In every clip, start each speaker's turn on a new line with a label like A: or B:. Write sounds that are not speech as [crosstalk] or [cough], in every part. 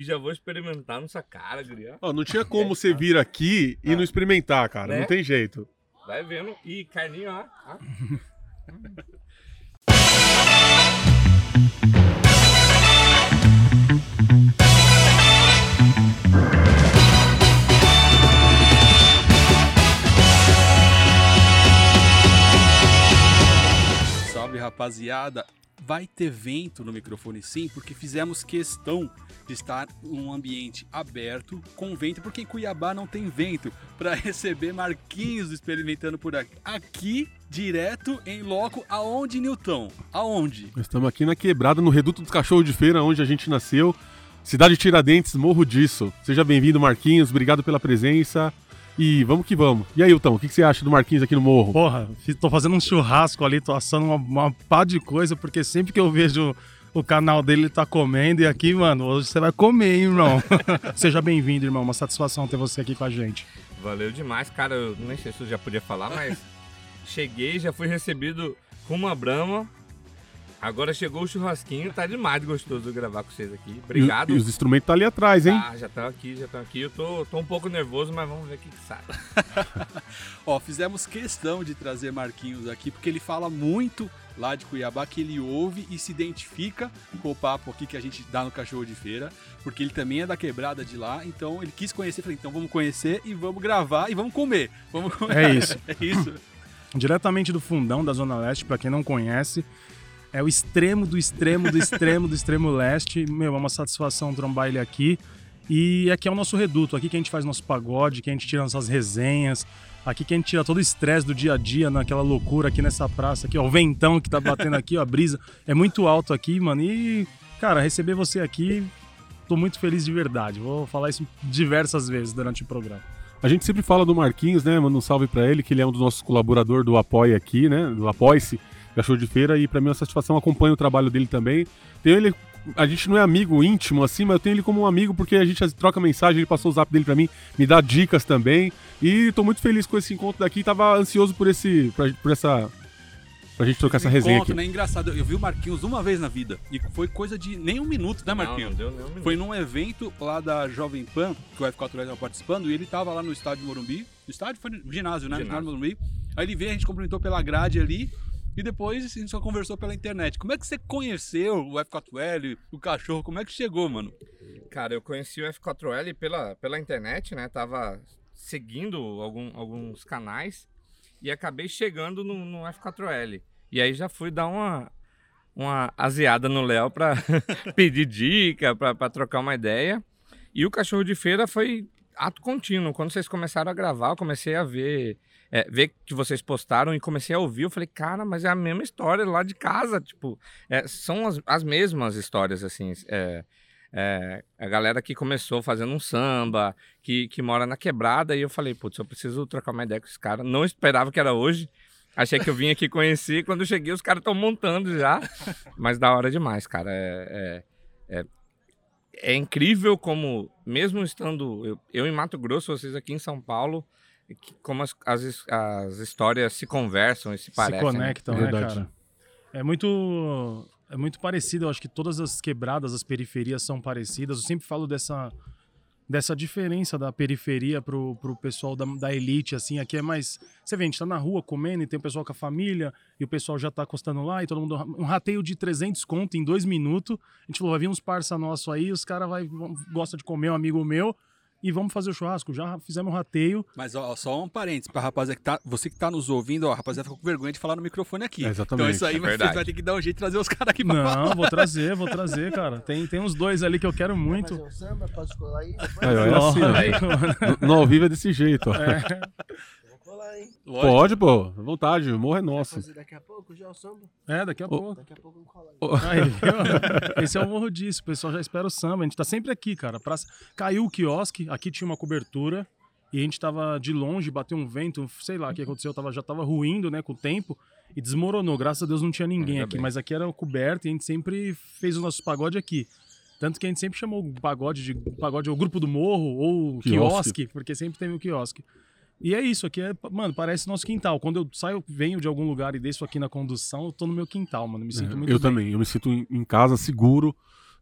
A: E já vou experimentar nessa cara, guria.
B: Ó, não tinha [laughs] como você vir aqui e não experimentar, cara.
A: Né?
B: Não tem jeito.
A: Vai vendo. Ih, carninho, ó. ó.
C: Salve rapaziada! Vai ter vento no microfone sim, porque fizemos questão de estar num ambiente aberto com vento, porque em Cuiabá não tem vento, para [laughs] receber Marquinhos experimentando por aqui. Aqui, direto em loco, aonde, Newton? Aonde?
B: Estamos aqui na quebrada, no Reduto dos Cachorros de Feira, onde a gente nasceu. Cidade de Tiradentes, morro disso. Seja bem-vindo, Marquinhos. Obrigado pela presença. E vamos que vamos. E aí, Hilton, o que que você acha do Marquinhos aqui no morro?
D: Porra, tô fazendo um churrasco ali, tô assando uma, uma pá de coisa, porque sempre que eu vejo o canal dele, ele tá comendo. E aqui, mano, hoje você vai comer, hein, irmão. [laughs] Seja bem-vindo, irmão. Uma satisfação ter você aqui com a gente.
A: Valeu demais, cara. Eu nem sei se eu já podia falar, mas cheguei, já fui recebido com uma brama. Agora chegou o churrasquinho, tá demais de gostoso gravar com vocês aqui. Obrigado.
B: E, e os instrumentos tá ali atrás, hein?
A: Ah, já estão aqui, já estão aqui. Eu tô, tô um pouco nervoso, mas vamos ver o que, que sai. [laughs]
C: Ó, fizemos questão de trazer Marquinhos aqui, porque ele fala muito lá de Cuiabá, que ele ouve e se identifica com o papo aqui que a gente dá no Cachorro de Feira, porque ele também é da quebrada de lá, então ele quis conhecer, falei, então vamos conhecer e vamos gravar e vamos comer. Vamos comer.
D: É isso. [laughs]
C: é isso.
D: Diretamente do fundão da Zona Leste, pra quem não conhece. É o extremo do extremo do extremo do extremo leste. Meu, é uma satisfação trombar ele aqui. E aqui é o nosso reduto, aqui que a gente faz nosso pagode, que a gente tira nossas resenhas, aqui que a gente tira todo o estresse do dia a dia, naquela loucura aqui nessa praça aqui, ó, o ventão que tá batendo aqui, ó, a brisa é muito alto aqui, mano. E, cara, receber você aqui, tô muito feliz de verdade. Vou falar isso diversas vezes durante o programa.
B: A gente sempre fala do Marquinhos, né? Manda um salve pra ele, que ele é um dos nossos colaboradores do Apoia aqui, né? Do Apoie-se, Cachorro de Feira, e pra mim é uma satisfação, acompanho o trabalho dele também. Tenho ele, a gente não é amigo íntimo assim, mas eu tenho ele como um amigo porque a gente troca mensagem, ele passou o zap dele pra mim, me dá dicas também. E tô muito feliz com esse encontro daqui, tava ansioso por esse, pra, por essa, pra gente trocar essa resenha
C: Encontro,
B: aqui.
C: né? Engraçado, eu vi o Marquinhos uma vez na vida e foi coisa de nem um minuto, né, Marquinhos?
A: Não, não deu nem um minuto.
C: Foi num evento lá da Jovem Pan, que o F4 estava participando, e ele tava lá no estádio Morumbi. No estádio foi no ginásio, né? No
A: Ginásio.
C: ginásio Morumbi. Aí ele veio, a gente cumprimentou pela grade ali. E depois a gente só conversou pela internet. Como é que você conheceu o F4L, o cachorro? Como é que chegou, mano?
A: Cara, eu conheci o F4L pela, pela internet, né? Tava seguindo algum- alguns canais e acabei chegando no, no F4L. E aí já fui dar uma, uma azeada no Léo pra [laughs] pedir dica, pra trocar uma ideia. E o Cachorro de Feira foi ato contínuo. Quando vocês começaram a gravar, eu comecei a ver, é, ver que vocês postaram e comecei a ouvir. Eu falei, cara, mas é a mesma história lá de casa. Tipo, é, são as, as mesmas histórias, assim. é, é, a galera que começou fazendo um samba, que, que mora na quebrada, e eu falei, putz, eu preciso trocar uma ideia com esse cara. Não esperava que era hoje. Achei que eu vim aqui conhecer. Quando cheguei, os caras estão montando já. Mas da hora demais, cara. É, é, é, é incrível como, mesmo estando eu, eu em Mato Grosso, vocês aqui em São Paulo, como as, as, as histórias se conversam e se parecem.
D: se
A: né?
D: conectam, né,
B: Verdade.
D: cara? É muito, é muito parecido. Eu acho que todas as quebradas, as periferias são parecidas. Eu sempre falo dessa, dessa diferença da periferia pro, pro pessoal da, da elite, assim. Aqui é mais... Você vê, a gente tá na rua comendo e tem o pessoal com a família e o pessoal já tá acostando lá e todo mundo... Um rateio de 300 conto em dois minutos. A gente falou, vai vir uns parça nosso aí, os caras vai vão- gosta de comer, um amigo meu... E vamos fazer o churrasco. Já fizemos um rateio.
C: Mas ó, só um parênteses pra rapaziada que tá. Você que tá nos ouvindo, ó, rapaziada ficou com vergonha de falar no microfone aqui.
B: É, exatamente.
C: Então isso aí
A: É
C: vai,
A: verdade.
C: vai ter que dar um jeito de trazer os caras aqui pra falar.
D: Não, vou [laughs] trazer, vou trazer, cara. Tem, tem uns dois ali que eu quero muito.
E: Fazer um samba, posso colar aí?
B: Aí, ó, é assim, ó.
A: Aí.
B: No, no ao vivo é desse jeito, ó.
E: Vou hein?
C: Lógico.
B: Pode, pô, à vontade, o morro é nosso.
E: fazer daqui a pouco já o samba?
D: É, daqui a pouco.
E: Daqui a pouco eu colo aí. [laughs]
D: Esse é o morro disso. O pessoal já espera o samba. A gente tá sempre aqui, cara. Praça... Caiu o quiosque, aqui tinha uma cobertura. E a gente tava de longe, bateu um vento, sei lá o que aconteceu, tava, já tava ruindo, né, com o tempo. E desmoronou. Graças a Deus não tinha ninguém
A: Ainda
D: aqui.
A: bem.
D: Mas aqui era coberto e a gente sempre fez o nosso pagode aqui. Tanto que a gente sempre chamou o pagode de pagode, o grupo do morro, ou
B: Quiosque.
D: quiosque, porque sempre teve o quiosque. E é isso, aqui é, mano, parece nosso quintal. Quando eu saio, venho de algum lugar e desço aqui na condução, eu tô no meu quintal, mano. Me sinto muito
B: eu
D: bem.
B: também, eu me sinto em, em casa seguro.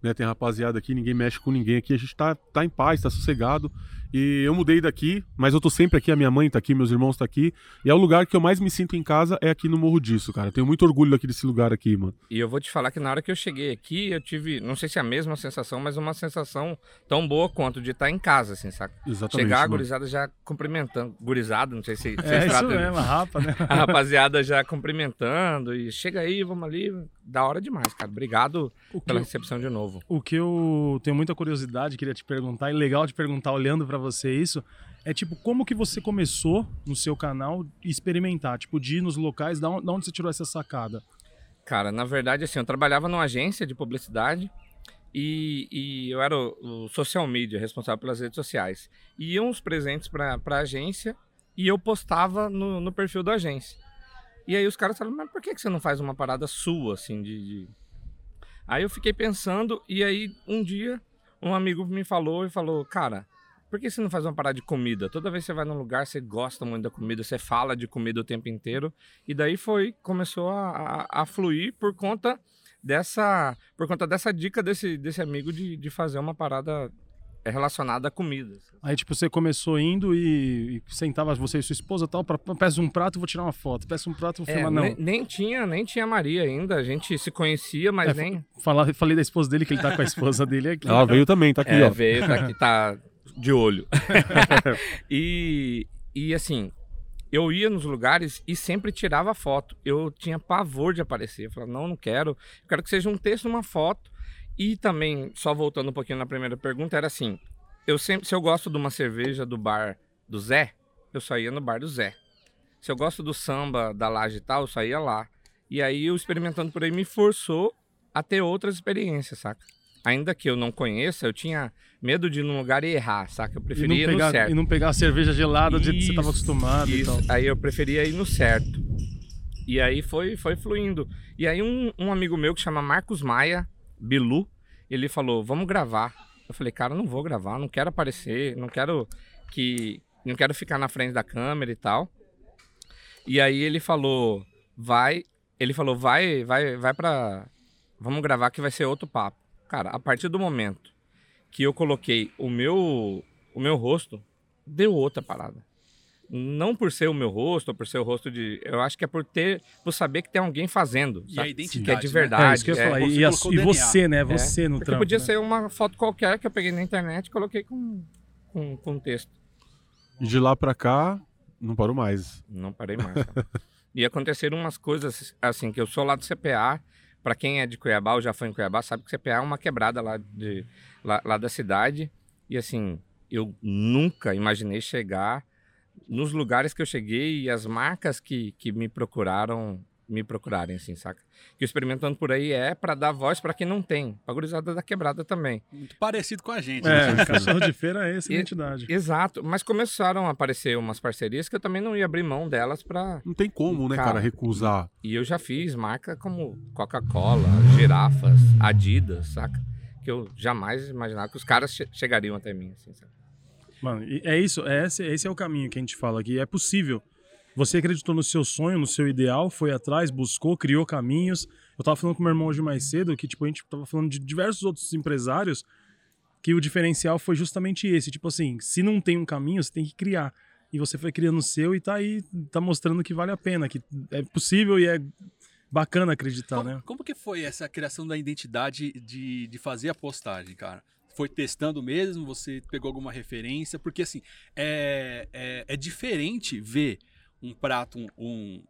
B: né? Tem rapaziada aqui, ninguém mexe com ninguém aqui, a gente tá, tá em paz, tá sossegado. E eu mudei daqui, mas eu tô sempre aqui, a minha mãe tá aqui, meus irmãos tá aqui. E é o lugar que eu mais me sinto em casa, é aqui no Morro disso, cara. Tenho muito orgulho aqui desse lugar aqui, mano.
A: E eu vou te falar que na hora que eu cheguei aqui, eu tive, não sei se é a mesma sensação, mas uma sensação tão boa quanto de estar em casa, assim, saca?
B: Exatamente.
A: Chegar a
B: mano.
A: gurizada já cumprimentando. Gurizada, não sei se vocês
D: É isso
A: tratam-
D: mesmo, a rapa, né? [laughs]
A: A rapaziada já cumprimentando e chega aí, vamos ali. Da hora demais, cara. Obrigado pela recepção de novo.
D: o que eu tenho muita curiosidade, queria te perguntar, e legal de perguntar olhando pra você isso, é tipo, como que você começou no seu canal experimentar? Tipo, de ir nos locais, da onde, você tirou essa sacada?
A: Cara, na verdade, assim, eu trabalhava numa agência de publicidade e, e eu era o, o social media, responsável pelas redes sociais. E iam os presentes pra agência e eu postava no, no perfil da agência. E aí os caras falaram, mas por que, que você não faz uma parada sua, assim, de, de... Aí eu fiquei pensando e aí um dia um amigo me falou e falou, cara, por que você não faz uma parada de comida? Toda vez que você vai num lugar, você gosta muito da comida, você fala de comida o tempo inteiro. E daí foi, começou a, a, a fluir por conta dessa, por conta dessa dica desse, desse amigo de, de fazer uma parada é, relacionada a comida.
D: Aí, tipo, você começou indo e, e sentava você e sua esposa e tal, pra, peço um prato, vou tirar uma foto, peço um prato, vou
A: É,
D: filmar, não.
A: nem, nem tinha, nem tinha Maria ainda. A gente se conhecia, mas
D: É,
A: nem.
D: Falar, falei da esposa dele, que ele tá com a esposa dele aqui.
B: Ela veio também, tá aqui,
A: é,
B: ó.
A: veio, tá aqui, tá de olho. [laughs] e, e assim, eu ia nos lugares e sempre tirava foto. Eu tinha pavor de aparecer. Eu falava, não, não quero. Eu quero que seja um texto, uma foto. E também, só voltando um pouquinho na primeira pergunta, era assim: eu sempre, se eu gosto de uma cerveja do bar do Zé, eu só ia no bar do Zé. Se eu gosto do samba da laje e tal, eu só ia lá. E aí, eu experimentando por aí me forçou a ter outras experiências, saca? Ainda que eu não conheça, eu tinha medo de ir num lugar e errar, saca? Eu
D: E
A: preferia ir no
D: pegar,
A: certo.
D: e não pegar a cerveja gelada do jeito que você tava
A: Isso,
D: acostumado e
A: Isso.
D: tal.
A: Aí eu preferia ir no certo. E aí foi, foi fluindo. E aí um, um amigo meu que chama Marcos Maia, Bilu, ele falou, vamos gravar. Eu falei, cara, não vou gravar, não quero aparecer, não quero que. Não quero ficar na frente da câmera e tal. E aí ele falou, vai. Ele falou, vai, vai, vai pra. Vamos gravar que vai ser outro papo. Cara, a partir do momento que eu coloquei o meu, o meu rosto, deu outra parada. Não por ser o meu rosto, ou por ser o rosto de. Eu acho que é por ter. Por saber que tem alguém fazendo.
C: E a
A: sabe?
C: identidade,
A: Que é de
C: né?
A: verdade.
D: É, isso que eu ia
A: é.
D: falar.
C: você
D: E, e você, né?
A: É,
D: Você no
A: Porque
D: trampo.
A: podia
D: né?
A: ser uma foto qualquer que eu peguei na internet e coloquei com, com, com texto.
B: E de lá pra cá, não parou mais.
A: Não parei mais. [laughs] e aconteceram umas coisas assim, que eu sou lá do CPA. Pra quem é de Cuiabá ou já foi em Cuiabá, sabe que CPA é uma quebrada lá, de, lá, lá da cidade. E assim, eu nunca imaginei chegar nos lugares que eu cheguei e as marcas que, que me procuraram, me procurarem, assim, saca? Que o Experimentando por aí é pra dar voz pra quem não tem. Pra gurizada da quebrada também.
C: Muito parecido com a gente. né?
D: É, cachorro de feira é essa
A: E-
D: identidade.
A: Exato, mas começaram a aparecer umas parcerias que eu também não ia abrir mão delas pra.
B: Não tem como, né,
A: Cara,
B: cara, recusar.
A: E eu já fiz marca como Coca-Cola, girafas, Adidas, saca? Que eu jamais imaginava que os caras che- chegariam até mim, assim, saca?
D: Mano, é isso, é esse, esse é o caminho que a gente fala aqui. É possível. Você acreditou no seu sonho, no seu ideal, foi atrás, buscou, criou caminhos. Eu tava falando com meu irmão hoje mais cedo que, tipo, a gente tava falando de diversos outros empresários que o diferencial foi justamente esse. Tipo assim, se não tem um caminho, você tem que criar. E você foi criando o seu e tá aí, tá mostrando que vale a pena, que é possível e é bacana acreditar,
C: Como,
D: né?
C: como que foi essa criação da identidade de, de fazer a postagem, cara? Foi testando mesmo? Você pegou alguma referência? Porque, assim, é, é, é diferente ver um prato, um, um,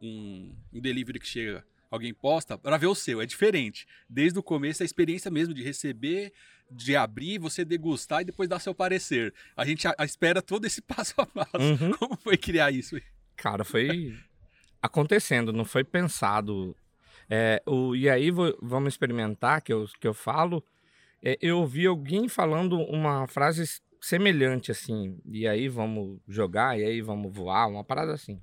C: um, delivery que chega, alguém posta, para ver o seu. É diferente. Desde o começo, a experiência mesmo de receber, de abrir, você degustar e depois dar seu parecer. A gente a- a espera todo esse [laughs] passo a passo.
A: Uhum.
C: Como foi criar isso?
A: Cara, foi acontecendo, não foi pensado. É, o, e aí vo- vamos experimentar, que eu, que eu falo. É, eu ouvi alguém falando uma frase semelhante assim, e aí vamos jogar, e aí vamos voar, uma parada assim.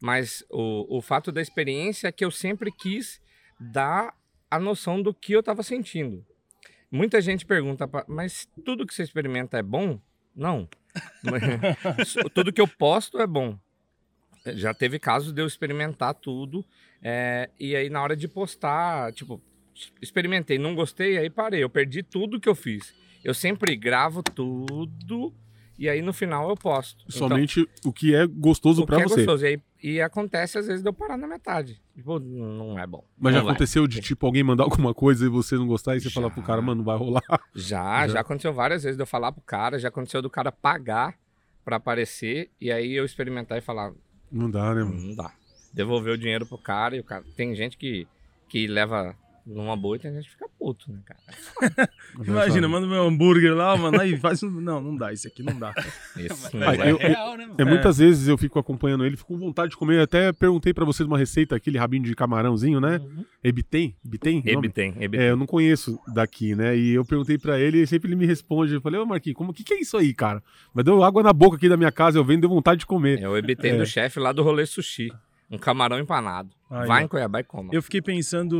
A: Mas o, o fato da experiência é que eu sempre quis dar a noção do que eu estava sentindo. Muita gente pergunta, "Pa- mas tudo que você experimenta é bom? Não. [laughs] tudo que eu posto é bom. Já teve casos de eu experimentar tudo. é, e aí, na hora de postar, tipo, experimentei, não gostei, aí parei. Eu perdi tudo que eu fiz. Eu sempre gravo tudo e aí no final eu posto. Então,
B: Somente o que é gostoso
A: que é
B: você.
A: gostoso. E, aí, e acontece às vezes de eu parar na metade. Tipo, não é bom.
B: Mas já
A: Não vai.
B: aconteceu de, tipo, alguém mandar alguma coisa e você não gostar e você
A: Já.
B: falar pro cara, mano, não vai rolar.
A: Já, [laughs]
B: Já.
A: já, aconteceu várias vezes de eu falar pro cara, já aconteceu do cara pagar pra aparecer e aí eu experimentar e falar,
B: Não dá, né, mano?
A: não dá. Devolver o dinheiro pro cara e o cara. Tem gente que, que leva numa boa e tem gente que fica puto, né, cara? [laughs]
D: Imagina, manda meu hambúrguer lá, mano, aí faz um... Não, não dá, esse aqui não dá. [laughs]
A: Isso
C: Mas
A: não
B: Ah,
A: é.
B: eu-
C: real, né, mano?
B: É, muitas vezes eu fico acompanhando ele, fico com vontade de comer. Eu até perguntei pra vocês uma receita, aquele rabinho de camarãozinho, né? Ebitem? Ebitem?
A: Ebitem, ebitem.
B: É, eu não conheço daqui, né? E eu perguntei pra ele e sempre ele me responde. Eu falei, ô Marquinhos, como que, que é isso aí, cara? Mas deu água na boca aqui da minha casa, eu vendo, deu vontade de comer.
A: É o ebitem
B: É.
A: do chefe lá do rolê sushi. Um camarão empanado.
D: Aí,
A: Vai em Cuiabá e coma.
D: Eu fiquei pensando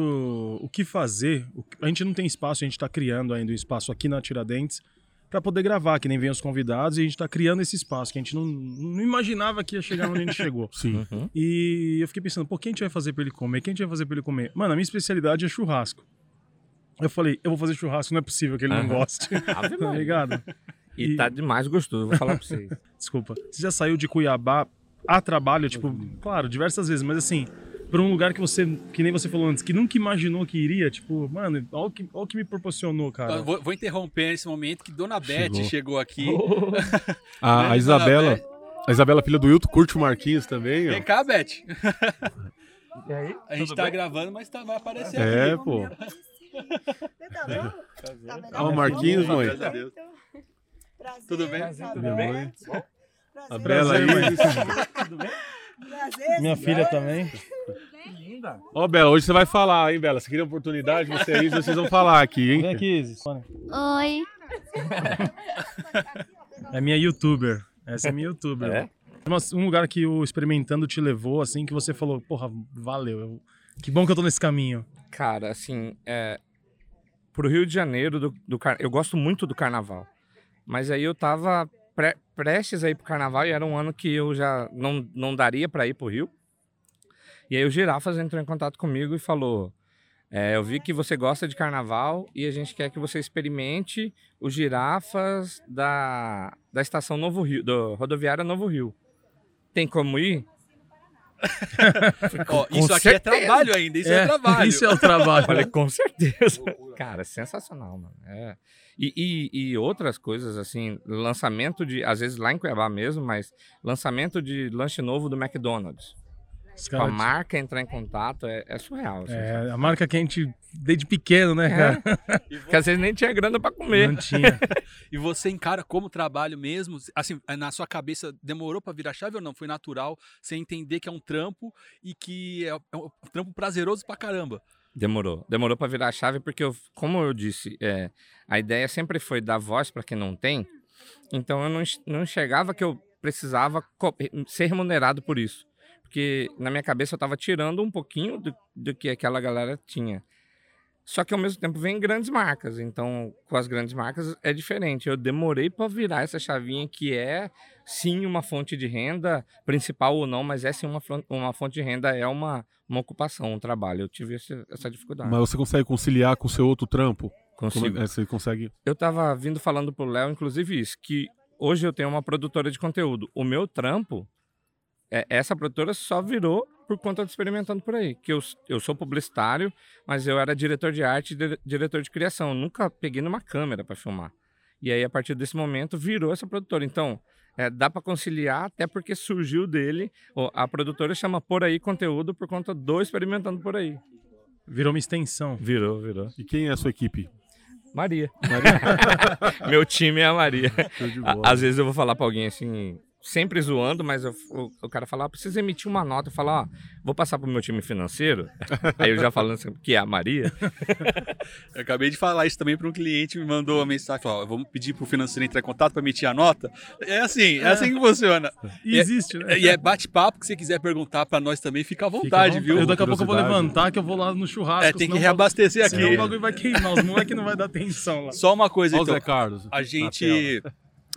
D: o que fazer. A gente não tem espaço, a gente tá criando ainda um espaço aqui na Tiradentes pra poder gravar, que nem vem os convidados, e a gente tá criando esse espaço, que a gente não, não imaginava que ia chegar onde a gente chegou. [laughs]
B: Sim.
A: Uhum.
D: E eu fiquei pensando, pô, quem a gente vai fazer pra ele comer? Quem a gente vai fazer pra ele comer? Mano, a minha especialidade é churrasco. Eu falei, eu vou fazer churrasco, não é possível que ele não
A: Aham.
D: goste. [laughs] Tá ligado?
A: E
D: E-
A: tá demais gostoso, vou falar pra vocês. [laughs]
D: Desculpa. Você já saiu de Cuiabá a trabalho, tipo, claro, diversas vezes, mas assim, pra um lugar que você, que nem você falou antes, que nunca imaginou que iria, tipo, mano, olha o que, olha o que me proporcionou, cara.
C: Vou, vou interromper nesse momento que Dona Beth
B: Chegou.
C: chegou, aqui. [laughs]
B: A, a
C: Né,
B: Isabela, a Isabela, filha do Hilton, curte o Marquinhos também,
C: Vem
B: ó.
C: cá, Beth.
A: E aí?
C: A gente
A: Tudo
C: tá
A: bem?
C: gravando, mas tá, vai aparecer
B: É,
C: aqui.
B: pô.
F: Você tá bom? [laughs] Tá melhor?
B: Ó, o Marquinhos,
C: Tá
B: mãe.
C: a Deus.
F: Prazer,
C: Tudo bem?
F: tá
A: Tudo
B: bem?
F: Prazer.
B: A Bela aí.
F: Prazer,
D: Minha filha também.
A: Linda.
B: Ó, Bela, hoje você vai falar, hein, Bela? Você queria oportunidade, você aí, vocês vão falar aqui, hein?
D: Vem aqui, Isis.
G: Oi.
D: É minha youtuber. Essa é minha youtuber.
A: É?
D: Mas Um lugar que o Experimentando te levou, assim, que você falou, porra, valeu. eu- Que bom que eu tô nesse caminho.
A: Cara, assim, é, pro Rio de Janeiro, do, do car- eu gosto muito do carnaval. Mas aí eu tava pre- prestes a ir pro carnaval e era um ano que eu já não, não daria pra ir pro Rio. E aí o Girafas entrou em contato comigo e falou: é, Eu vi que você gosta de carnaval e a gente quer que você experimente os girafas da, da estação Novo Rio, do rodoviária Novo Rio. Tem como ir?
C: Isso aqui é
A: certeza.
C: trabalho ainda, isso é, trabalho.
D: Isso é o trabalho.
A: Falei, com certeza. Cara, sensacional, mano. É. E, e, e outras coisas, assim, lançamento de, às vezes lá em Cuiabá mesmo, mas lançamento de lanche novo do McDonald's. Com a marca entrar em contato é, é surreal. assim,
D: É, a marca que a gente, desde pequeno, né, cara?
C: E, vo-
A: Porque às vezes nem tinha grana pra comer.
D: Não tinha. [laughs]
C: e você encara como trabalho mesmo? Assim, na sua cabeça, demorou pra virar chave ou não? Foi natural você entender que é um trampo e que é é um trampo prazeroso pra caramba.
A: Demorou. Demorou pra virar a chave, porque, eu, como eu disse, é, a ideia sempre foi dar voz pra quem não tem. Então eu não, enx- não enxergava que eu precisava co- ser remunerado por isso. Porque na minha cabeça eu estava tirando um pouquinho do, do que aquela galera tinha. Só que ao mesmo tempo vem grandes marcas. Então, com as grandes marcas é diferente. Eu demorei para virar essa chavinha que é sim uma fonte de renda, principal ou não, mas é sim uma, uma fonte de renda, é uma, uma ocupação, um trabalho. Eu tive esse- essa dificuldade.
B: Mas você consegue conciliar com o seu outro trampo? Como
A: Consigo.
B: é, você consegue.
A: Eu tava vindo falando pro Léo, inclusive, isso, que hoje eu tenho uma produtora de conteúdo. O meu trampo, é, essa produtora só virou por conta de experimentando por aí. Que eu, eu sou publicitário, mas eu era diretor de arte e dire- diretor de criação. Eu nunca peguei numa câmera para filmar. E aí, a partir desse momento, virou essa produtora. Então, é, dá para conciliar, até porque surgiu dele. A produtora chama Por Aí Conteúdo por conta do Experimentando Por Aí.
D: Virou uma extensão.
A: Virou, virou.
B: E quem é a sua equipe?
A: Maria. [laughs] Meu time é a Maria. Às vezes eu vou falar pra alguém assim, sempre zoando, mas eu- o, o cara fala, ah, precisa emitir uma nota. Eu falo, ó, vou passar pro meu time financeiro. [laughs] Aí eu já falando assim, que é a Maria. [laughs]
C: Eu acabei de falar isso também para um cliente, me mandou uma mensagem, falou, ó, vamos pedir pro financeiro entrar em contato para emitir a nota. É assim, é, assim que funciona.
D: E existe, né?
C: E é bate-papo que você quiser perguntar para nós também, fica à
D: Fica à
C: vontade,
D: vontade.
C: viu?
D: Eu daqui a pouco eu vou levantar que eu vou lá no churrasco.
C: É, tem que
D: senão-
C: reabastecer aqui.
D: Senão o bagulho vai queimar, os moleques não vai dar atenção lá.
C: Só uma coisa,
B: Olha
C: então.
B: Zé Carlos.
C: A
B: na
C: gente.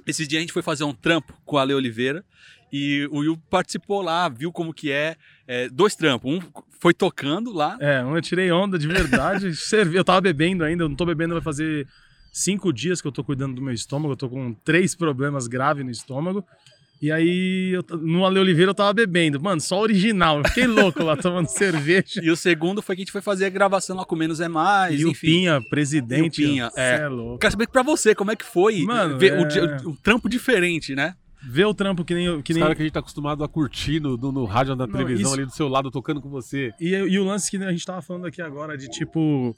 C: Esse dia a gente foi fazer um trampo com a Ale Oliveira e o Will participou lá, viu como que é, é, dois trampos. Um foi tocando lá,
D: É, um eu tirei onda de verdade. [laughs] eu tava bebendo ainda, eu não tô bebendo, vai fazer cinco dias que eu tô cuidando do meu estômago. Eu tô com três problemas graves no estômago. E aí, eu no Ale Oliveira eu tava bebendo. Mano, só original. Eu fiquei louco lá [laughs] tomando cerveja.
C: e o segundo foi que a gente foi fazer a gravação lá com Menos é Mais,
D: E o
C: enfim.
D: Pinha, presidente.
C: E o Pinha, é.
D: é louco.
C: Quero saber pra você, como é que foi
D: Mano,
C: ver
D: é-
C: o, dia- o trampo diferente, né?
D: Ver o trampo que nem. eu- Que
B: Os
D: nem...
B: caras que a gente tá acostumado a curtir no, no, no rádio, na
D: Não,
B: televisão,
D: isso-
B: ali do seu lado, tocando com você.
D: E, e o lance que a gente tava falando aqui agora de tipo.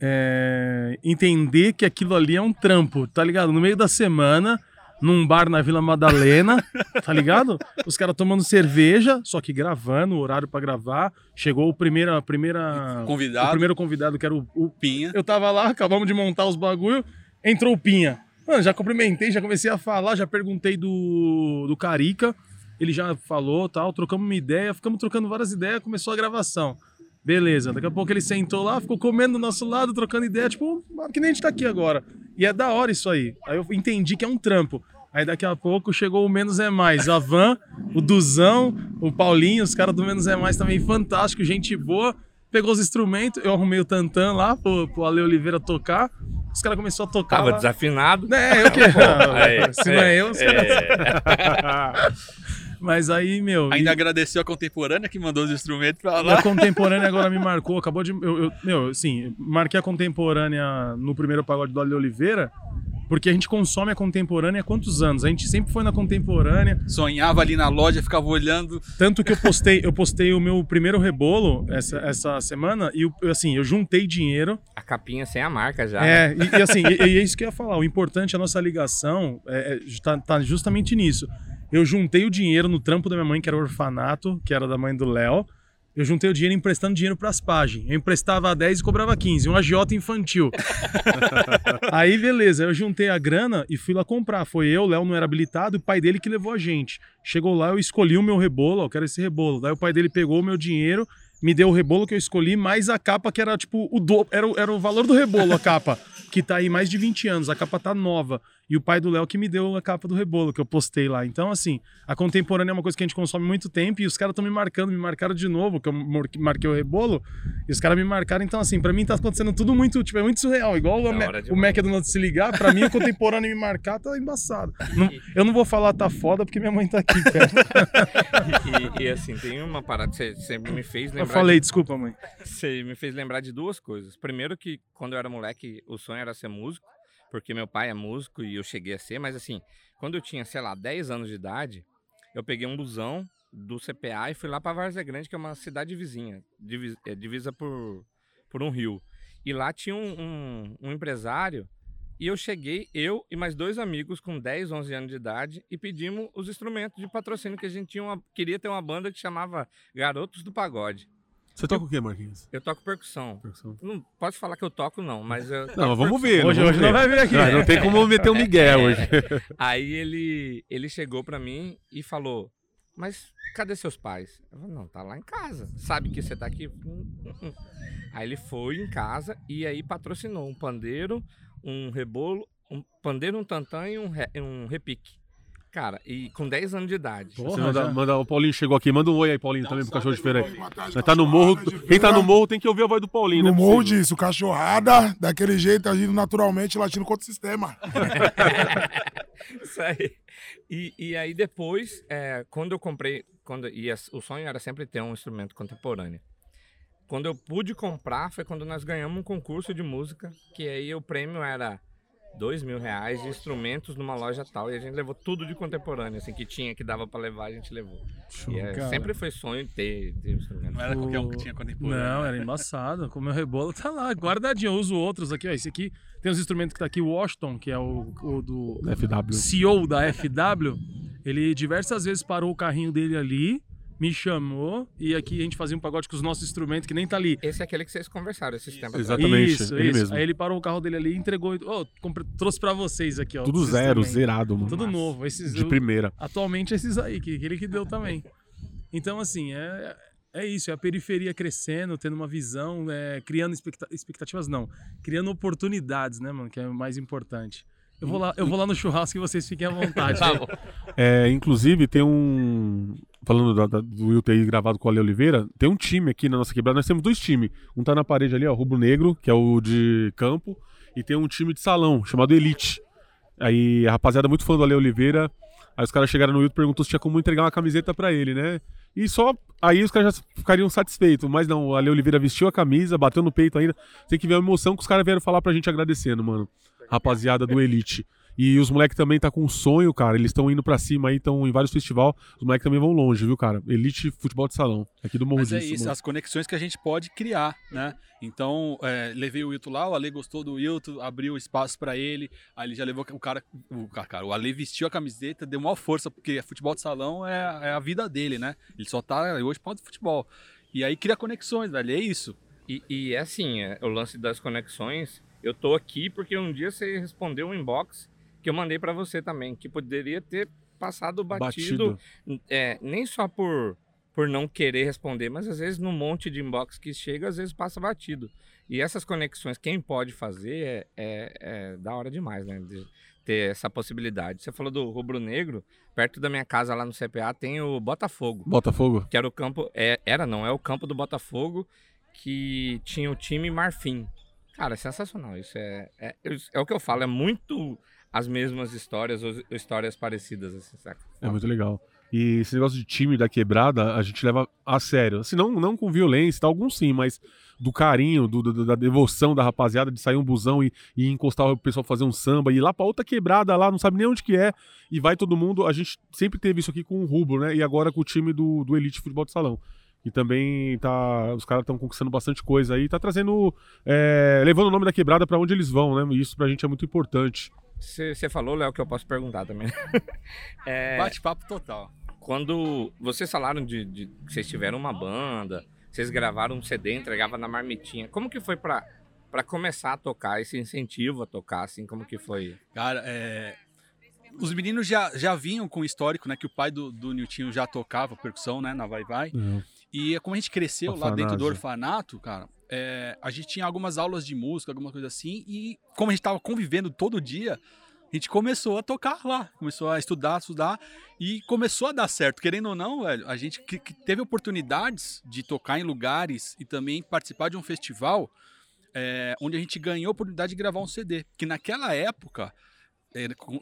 D: é, entender que aquilo ali é um trampo, tá ligado? No meio da semana, num bar na Vila Madalena, tá ligado? Os caras tomando cerveja, só que gravando, o horário pra gravar. Chegou o primeiro, a primeira, o
C: Convidado,
D: primeiro convidado, que era o, o
C: Pinha.
D: eu tava lá, acabamos de montar os bagulho, entrou o Pinha. Mano, já cumprimentei, já comecei a falar, já perguntei do, do Carica. Ele já falou tal, trocamos uma ideia, ficamos trocando várias ideias, começou a gravação. Beleza, daqui a pouco ele sentou lá, ficou comendo do nosso lado, trocando ideia, tipo, que nem a gente tá aqui agora. E é da hora isso aí. Aí eu entendi que é um trampo. Aí daqui a pouco chegou o Menos é Mais. A Van, o Duzão, o Paulinho, os caras do Menos é Mais também fantástico, gente boa. Pegou os instrumentos, eu arrumei o tantã lá pro, pro Ale Oliveira tocar. Os caras começaram a tocar.
A: Tava
D: lá.
A: desafinado.
D: É, eu que. [laughs]
A: É,
D: Se não é eu, os caras.
A: é. [laughs]
D: Mas aí, meu.
C: Ainda
D: e-
C: agradeceu a contemporânea que mandou os instrumentos pra
D: A
C: lá.
D: contemporânea agora me marcou, acabou de. Eu, eu- meu, assim, marquei a contemporânea no primeiro pagode do Ale Oliveira, porque a gente consome a contemporânea há quantos anos? A gente sempre foi na contemporânea,
C: Sonhava ali na loja, ficava olhando.
D: tanto que eu postei, eu postei o meu primeiro rebolo essa, essa semana, e eu- assim, eu juntei dinheiro.
A: A capinha sem a marca já.
D: É, e, e assim, e, e é isso que eu ia falar. O importante, a nossa ligação, é, é, tá, tá justamente nisso. Eu juntei o dinheiro no trampo da minha mãe, que era o orfanato, que era da mãe do Léo. Eu juntei o dinheiro emprestando dinheiro pras páginas. Eu emprestava 10 e cobrava 15, um agiota infantil. [laughs] Aí, beleza, eu juntei a grana e fui lá comprar. Foi eu, o Léo não era habilitado, e o pai dele que levou a gente. Chegou lá, eu escolhi o meu rebolo, ó, eu quero esse rebolo. Daí o pai dele pegou o meu dinheiro, me deu o rebolo que eu escolhi, mais a capa que era tipo o do... era, o- era o valor do rebolo, a capa, que tá aí mais de 20 anos, a capa tá nova. E o pai do Léo que me deu a capa do rebolo, que eu postei lá. Então, assim, a contemporânea é uma coisa que a gente consome muito tempo e os caras estão me marcando, me marcaram de novo, que eu mar- marquei o rebolo, e os caras me marcaram. Então, assim, pra mim tá acontecendo tudo muito, tipo, é muito surreal. Igual o, o
A: demais.
D: McDonald's se ligar, pra mim o contemporâneo me marcar tá embaçado. Não- eu não vou falar tá foda porque minha mãe tá aqui, cara. [laughs]
A: E, e, assim, tem uma parada que você sempre me fez lembrar.
D: Eu falei, desculpa, mãe.
A: de- Você me fez lembrar de duas coisas. Primeiro que quando eu era moleque, o sonho era ser músico, porque meu pai é músico e eu cheguei a ser, mas assim, quando eu tinha, sei lá, 10 anos de idade, eu peguei um busão do CPA e fui lá pra Várzea Grande, que é uma cidade vizinha, é, divisa por, por um rio. E lá tinha um, um- um empresário e eu cheguei, eu e mais dois amigos com 10, 11 anos de idade e pedimos os instrumentos de patrocínio que a gente tinha uma- queria ter uma banda que chamava Garotos do Pagode.
B: Você toca o quê, Marquinhos?
A: Eu toco percussão.
B: Percussão.
A: Não pode falar que eu toco, não, mas eu.
B: Não, mas vamos
A: percussão.
B: ver.
D: Hoje,
B: vamos
D: hoje não vai vir aqui.
B: Não, não tem como meter um [laughs] Miguel hoje. [laughs]
A: Aí ele, ele chegou pra mim e falou: Mas cadê seus pais? Eu falei: Não, tá lá em casa. Sabe que você tá aqui? [laughs] Aí ele foi em casa e aí patrocinou um pandeiro, um rebolo, um pandeiro, um tantã e um, re- um repique. Cara, e com 10 anos de idade.
D: Porra,
B: Você manda, manda- o Paulinho chegou aqui. Manda um oi aí, Paulinho, também pro cachorro de feira aí. Tá no morro. Quem tá no morro tem que ouvir a voz do Paulinho,
G: No
B: né?
G: morro disso, cachorrada, daquele jeito, agindo naturalmente, latindo contra o sistema. [laughs]
A: Isso aí. E, e aí depois, é, quando eu comprei, quando, e o sonho era sempre ter um instrumento contemporâneo. Quando eu pude comprar foi quando nós ganhamos um concurso de música, que aí o prêmio era dois mil reais de instrumentos numa loja tal, e a gente levou tudo de contemporâneo, assim, que tinha, que dava pra levar, a gente levou. E é, sempre foi sonho ter, ter instrumento.
C: Não era qualquer um que tinha contemporâneo.
D: Não, era embaçado. Com o meu rebolo tá lá, guardadinho. Eu uso outros aqui, ó. Esse aqui tem os instrumentos que tá aqui, o Washington, que é o, o do
B: FW.
D: CEO da FW. Ele diversas vezes parou o carrinho dele ali, me chamou, e aqui a gente fazia um pagode com os nossos instrumentos, que nem tá ali.
A: Esse é aquele que vocês conversaram esses tempos
B: Exato.
A: atrás.
B: Exatamente,
D: isso,
B: ele
D: isso.
B: mesmo.
D: Aí ele parou o carro dele ali e entregou. Ô, comprei- trouxe pra vocês aqui, ó.
B: Tudo zero,
D: também.
B: zerado, mano.
D: Tudo novo. Esses,
B: De
D: eu-
B: primeira.
D: atualmente esses aí, que que ele que deu também. Então, assim, é, é isso, é a periferia crescendo, tendo uma visão, é, criando expecta- expectativas, não, criando oportunidades, né, mano, que é o mais importante. Eu vou lá, eu vou lá no churrasco e vocês fiquem à vontade. [laughs]
A: Tá bom.
B: É, inclusive, tem um. Falando da- da- do ido gravado com o Ale Oliveira, tem um time aqui na nossa quebrada. Nós temos dois times. Um tá na parede ali, ó, Rubro Negro, que é o de campo, e tem um time de salão, chamado Elite. Aí a rapaziada é muito fã do Ale Oliveira. Aí os caras chegaram no Will e perguntou se tinha como entregar uma camiseta pra ele, né? E só. Aí os caras já ficariam satisfeitos. Mas não, o Ale Oliveira vestiu a camisa, bateu no peito ainda. Tem que ver a emoção que os caras vieram falar pra gente agradecendo, mano. Rapaziada do Elite. E os moleques também tá com um sonho, cara. Eles estão indo pra cima aí, estão em vários festivais. Os moleques também vão longe, viu, cara? Elite Futebol de Salão. Aqui do Morro
C: Mas é isso,
B: mano.
C: as conexões que a gente pode criar, né? Então, é, levei o Wilton lá, o Ale gostou do Wilton, abriu espaço pra ele, aí ele já levou o cara, o cara, cara, o Ale vestiu a camiseta, deu maior força, porque futebol de salão é, é a vida dele, né? Ele só tá hoje para futebol. E aí cria conexões, velho, é isso.
A: E, e é assim, é, o lance das conexões, eu tô aqui porque um dia você respondeu um inbox que eu mandei pra você também, que poderia ter passado batido, é, nem só por, por não querer responder, mas às vezes no monte de inbox que chega, às vezes passa batido. E essas conexões, quem pode fazer é, é, é da hora demais, né? De ter essa possibilidade. Você falou do Rubro Negro, perto da minha casa lá no CPA tem o Botafogo
B: Botafogo?
A: que era o campo. É, era, não, é o campo do Botafogo que tinha o time Marfim. Cara, é sensacional. Isso é, é, é o que eu falo, é muito as mesmas histórias, ou histórias parecidas, assim, saca?
B: É muito legal. E esse negócio de time da quebrada, a gente leva a sério. Assim, não, não com violência, tá? alguns sim, mas do carinho, do, do- da devoção da rapaziada, de sair um busão e, e encostar o pessoal fazer um samba, e ir lá pra outra quebrada lá, não sabe nem onde que é, e vai todo mundo. A gente sempre teve isso aqui com o Rubro, né? E agora com o time do, do Elite Futebol de Salão. E também tá. Os caras estão conquistando bastante coisa aí, tá trazendo. é, levando o nome da quebrada pra onde eles vão, né? E isso pra gente é muito importante.
A: Você falou, Léo, que eu posso perguntar também. [laughs] É,
C: Bate-papo total.
A: quando vocês falaram de, de que vocês tiveram uma banda, vocês gravaram um CD, entregavam na marmitinha. Como que foi pra, pra começar a tocar, esse incentivo a tocar, assim, como que foi?
C: Cara, é, os meninos já, já vinham com o histórico, né? Que o pai do, do Niltinho já tocava percussão, né? Na Vai Vai. E como a gente cresceu lá dentro do
B: Orfanato.
C: cara, é, a gente tinha algumas aulas de música, alguma coisa assim, e como a gente tava convivendo todo dia, a gente começou a tocar lá, começou a estudar, estudar, e começou a dar certo. Querendo ou não, velho, a gente que- que teve oportunidades de tocar em lugares e também participar de um festival é, onde a gente ganhou a oportunidade de gravar um CD. Que naquela época,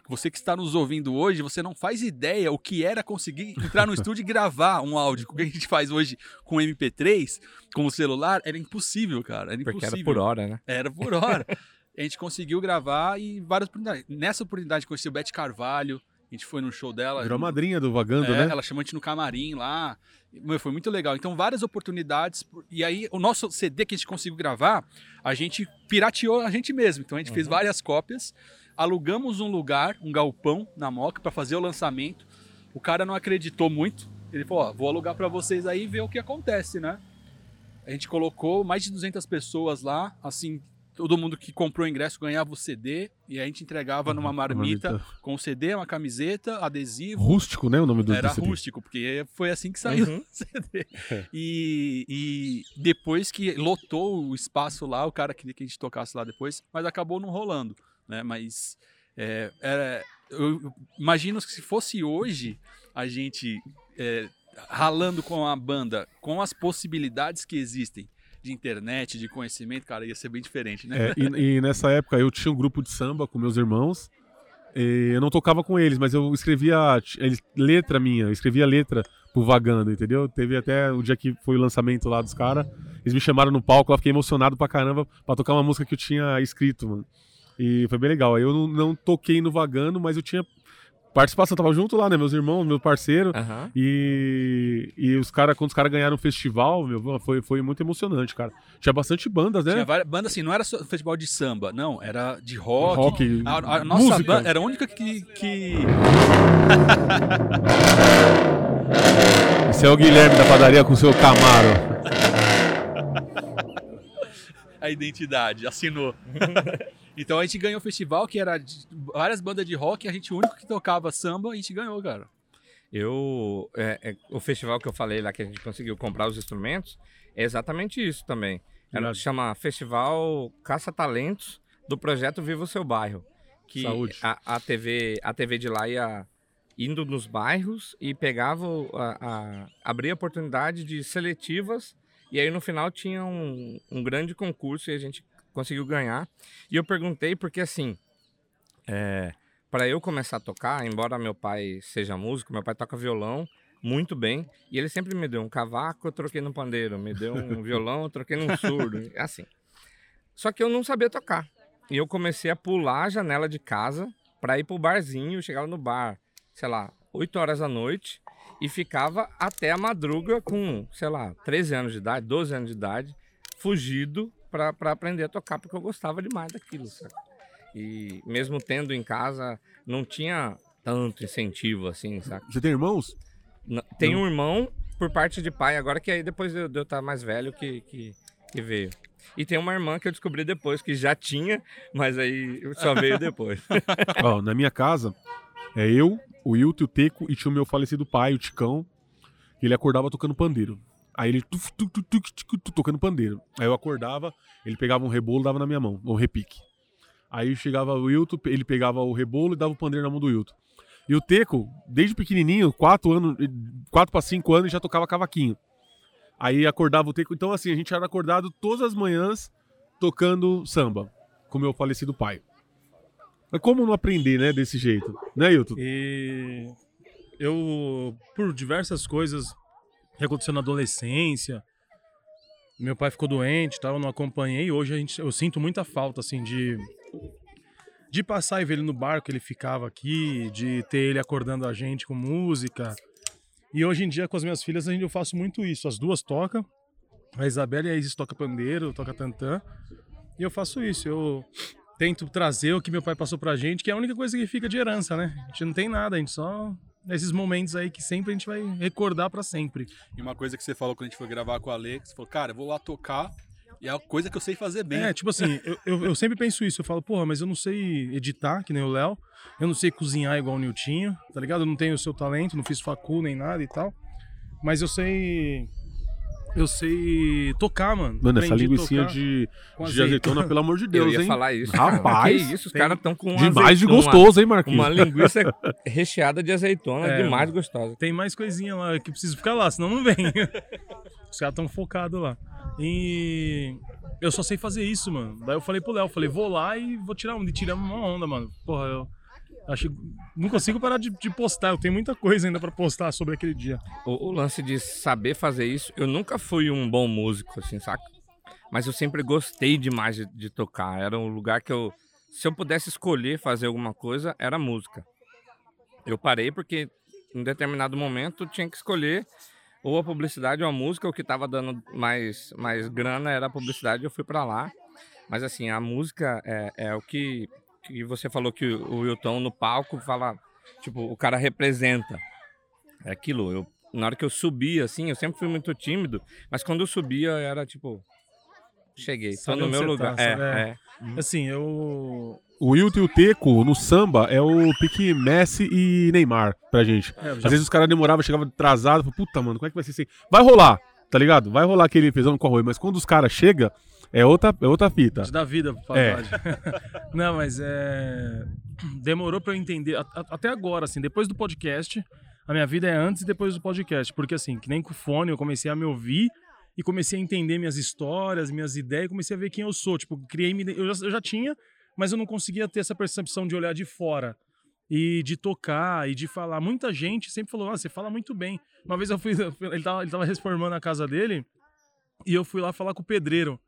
C: você que está nos ouvindo hoje, você não faz ideia o que era conseguir entrar no [laughs] estúdio e gravar um áudio. O que a gente faz hoje com MP3, com o celular, era impossível, cara. Era
A: Porque
C: impossível.
A: era por hora, né?
C: Era por hora. a gente conseguiu gravar e várias oportunidades. Nessa oportunidade, conheci o Beth Carvalho. A gente foi no show dela.
B: Virou a madrinha do Vagando,
C: É,
B: né?
C: Ela chamou a gente no camarim lá. Meu, foi muito legal. Então, várias oportunidades. E aí, o nosso CD que a gente conseguiu gravar, a gente pirateou a gente mesmo. Então, a gente fez várias cópias. Alugamos um lugar, um galpão na Moca para fazer o lançamento. O cara não acreditou muito. Ele falou: Ó, vou alugar para vocês aí e ver o que acontece, né? A gente colocou mais de 200 pessoas lá. Assim, todo mundo que comprou o ingresso ganhava o CD. E a gente entregava numa marmita com o CD, uma camiseta, adesivo.
B: Rústico, né? O nome do
C: Era
B: do CD.
C: rústico, porque foi assim que saiu
A: Uhum. [laughs]
C: o CD. E, e depois que lotou o espaço lá, o cara queria que a gente tocasse lá depois, mas acabou não rolando, né? Mas é, era- eu imagino que se fosse hoje a gente é, ralando com a banda, com as possibilidades que existem de internet, de conhecimento, cara, ia ser bem diferente, né?
B: É, e, e nessa época eu tinha um grupo de samba com meus irmãos. eu não tocava com eles, mas eu escrevia letra minha, eu escrevia letra pro Vagando, entendeu? Teve até o dia que foi o lançamento lá dos caras. Eles me chamaram no palco, eu fiquei emocionado pra caramba pra tocar uma música que eu tinha escrito, mano. E foi bem legal. Aí eu não, não toquei no Vagando, mas eu tinha participação, eu tava junto lá, né? Meus irmãos, meu parceiro.
A: Aham.
B: E, e os caras, quando os caras ganharam o festival, meu, foi, foi muito emocionante, cara. Tinha bastante bandas, né?
C: Tinha várias bandas assim, não era só festival de samba, não, era de rock.
B: Rock,
C: A, a nossa
B: música.
C: banda era a única que, que [laughs]
B: Esse é o Guilherme da padaria com seu Camaro. [laughs]
C: a identidade, assinou. [laughs] então a gente ganhou o festival que era de várias bandas de rock, a gente o único que tocava samba, a gente ganhou, cara.
A: Eu, é, é, o festival que eu falei lá que a gente conseguiu comprar os instrumentos é exatamente isso também. Ela
B: Irado.
A: chama Festival Caça Talentos do projeto Viva o Seu Bairro. que
B: Saúde.
A: a, a TV a TV de lá ia indo nos bairros e pegava a, a abria a oportunidade de seletivas e aí no final tinha um, um grande concurso e a gente conseguiu ganhar e eu perguntei porque assim para eu começar a tocar embora meu pai seja músico meu pai toca violão muito bem e ele sempre me deu um cavaco eu troquei no pandeiro me deu um [laughs] violão eu troquei num surdo assim só que eu não sabia tocar e eu comecei a pular a janela de casa para ir pro barzinho. Eu chegava no bar, sei lá, 8 horas da noite e ficava até a madruga com, sei lá, 13 anos de idade, 12 anos de idade, fugido para aprender a tocar, porque eu gostava demais daquilo, sabe? E mesmo tendo em casa, não tinha tanto incentivo assim, sabe?
B: Você tem irmãos?
A: Tem um irmão por parte de pai, agora que aí depois de eu estar mais velho que, que, que veio. E tem uma irmã que eu descobri depois, que já tinha, mas aí só veio depois. [laughs]
B: Ó, na minha casa, é eu, o Wilton, o Teco e tinha o meu falecido pai, o Ticão, ele acordava tocando pandeiro. Aí ele tocando pandeiro. Aí eu acordava, ele pegava um rebolo e dava na minha mão, um repique. Aí chegava o Wilton, ele pegava o rebolo e dava o pandeiro na mão do Wilton. E o Teco, desde pequenininho, 4 anos, 4 para 5 anos, já tocava cavaquinho. Aí acordava o Teco. Então, assim, a gente era acordado todas as manhãs tocando samba, com meu falecido pai. Mas como não aprender, né, desse jeito? Né, Hilton?
D: E eu, por diversas coisas que aconteceu na adolescência, meu pai ficou doente, tal, eu não acompanhei. Hoje a gente, eu sinto muita falta, assim, de de passar e ver ele no barco, ele ficava aqui, de ter ele acordando a gente com música. E hoje em dia, com as minhas filhas, eu faço muito isso. As duas tocam, a Isabela e a Isis toca pandeiro, toca tantã. E eu faço isso, eu tento trazer o que meu pai passou pra gente, que é a única coisa que fica de herança, né? A gente não tem nada, a gente só nesses momentos aí que sempre a gente vai recordar pra sempre.
C: E uma coisa que você falou quando a gente foi gravar com o Ale, que você falou, cara, eu vou lá tocar e é a coisa que eu sei fazer bem.
D: É, tipo assim, eu, eu, eu sempre penso isso, eu falo, porra, mas eu não sei editar, que nem o Léo, eu não sei cozinhar igual o Niltinho, tá ligado? Eu não tenho o seu talento, não fiz facul nem nada e tal, mas eu sei... Eu sei tocar, mano.
B: Mano, essa
D: Aprendi a
B: linguicinha
D: tocar
B: de, de azeitona, pelo amor de
A: eu
B: Deus,
A: ia
B: hein?
A: falar isso.
B: Rapaz,
A: que isso, os
D: tem
A: caras estão com
B: Demais de
A: azeitona,
B: gostoso, hein, Marquinhos?
A: Uma linguiça [laughs] recheada de azeitona,
D: É,
A: demais gostosa.
D: Tem mais coisinha lá que preciso ficar lá, senão não vem. [laughs] Os caras tão focados lá. E eu só sei fazer isso, mano. Daí eu falei pro Léo, falei, vou lá e vou tirar um, tiramos uma onda, mano. Porra, eu acho não consigo parar de, de postar, eu tenho muita coisa ainda pra postar sobre aquele dia.
A: O, o lance de saber fazer isso, eu nunca fui um bom músico, assim, saca? Mas eu sempre gostei demais de, de tocar. Era um lugar que eu. Se eu pudesse escolher fazer alguma coisa, era música. Eu parei porque em determinado momento tinha que escolher ou a publicidade ou a música. O que tava dando mais, mais grana era a publicidade, eu fui pra lá. Mas assim, a música é, é o que, que você falou que o Wilton no palco fala. Tipo, o cara representa. É aquilo, eu, na hora que eu subia, assim, eu sempre fui muito tímido, mas quando eu subia era tipo. Cheguei, tô no meu lugar.
D: tá,
A: é,
D: sabe?
A: é.
D: Assim, eu.
B: O Wilton e o Teco no samba é o pique Messi e Neymar pra gente.
D: É, eu
B: Às
D: já-
B: vezes os caras demoravam, chegavam atrasado, falava, puta, mano, como é que vai ser isso aí? Vai rolar, tá ligado? Vai rolar aquele feijão com arroz, mas quando os caras chegam, é outra, é outra fita.
D: dar vida pro
B: É. [laughs]
D: Não, mas é. [clears throat] Demorou pra eu entender. Até agora, assim, depois do podcast, a minha vida é antes e depois do podcast. Porque, assim, que nem com o fone, eu comecei a me ouvir e comecei a entender minhas histórias, minhas ideias, e comecei a ver quem eu sou. Tipo, criei. Eu já, eu já tinha, mas eu não conseguia ter essa percepção de olhar de fora. E de tocar e de falar. Muita gente sempre falou: ah, você fala muito bem. Uma vez eu fui. [laughs] Ele tava, ele tava reformando a casa dele e eu fui lá falar com o pedreiro.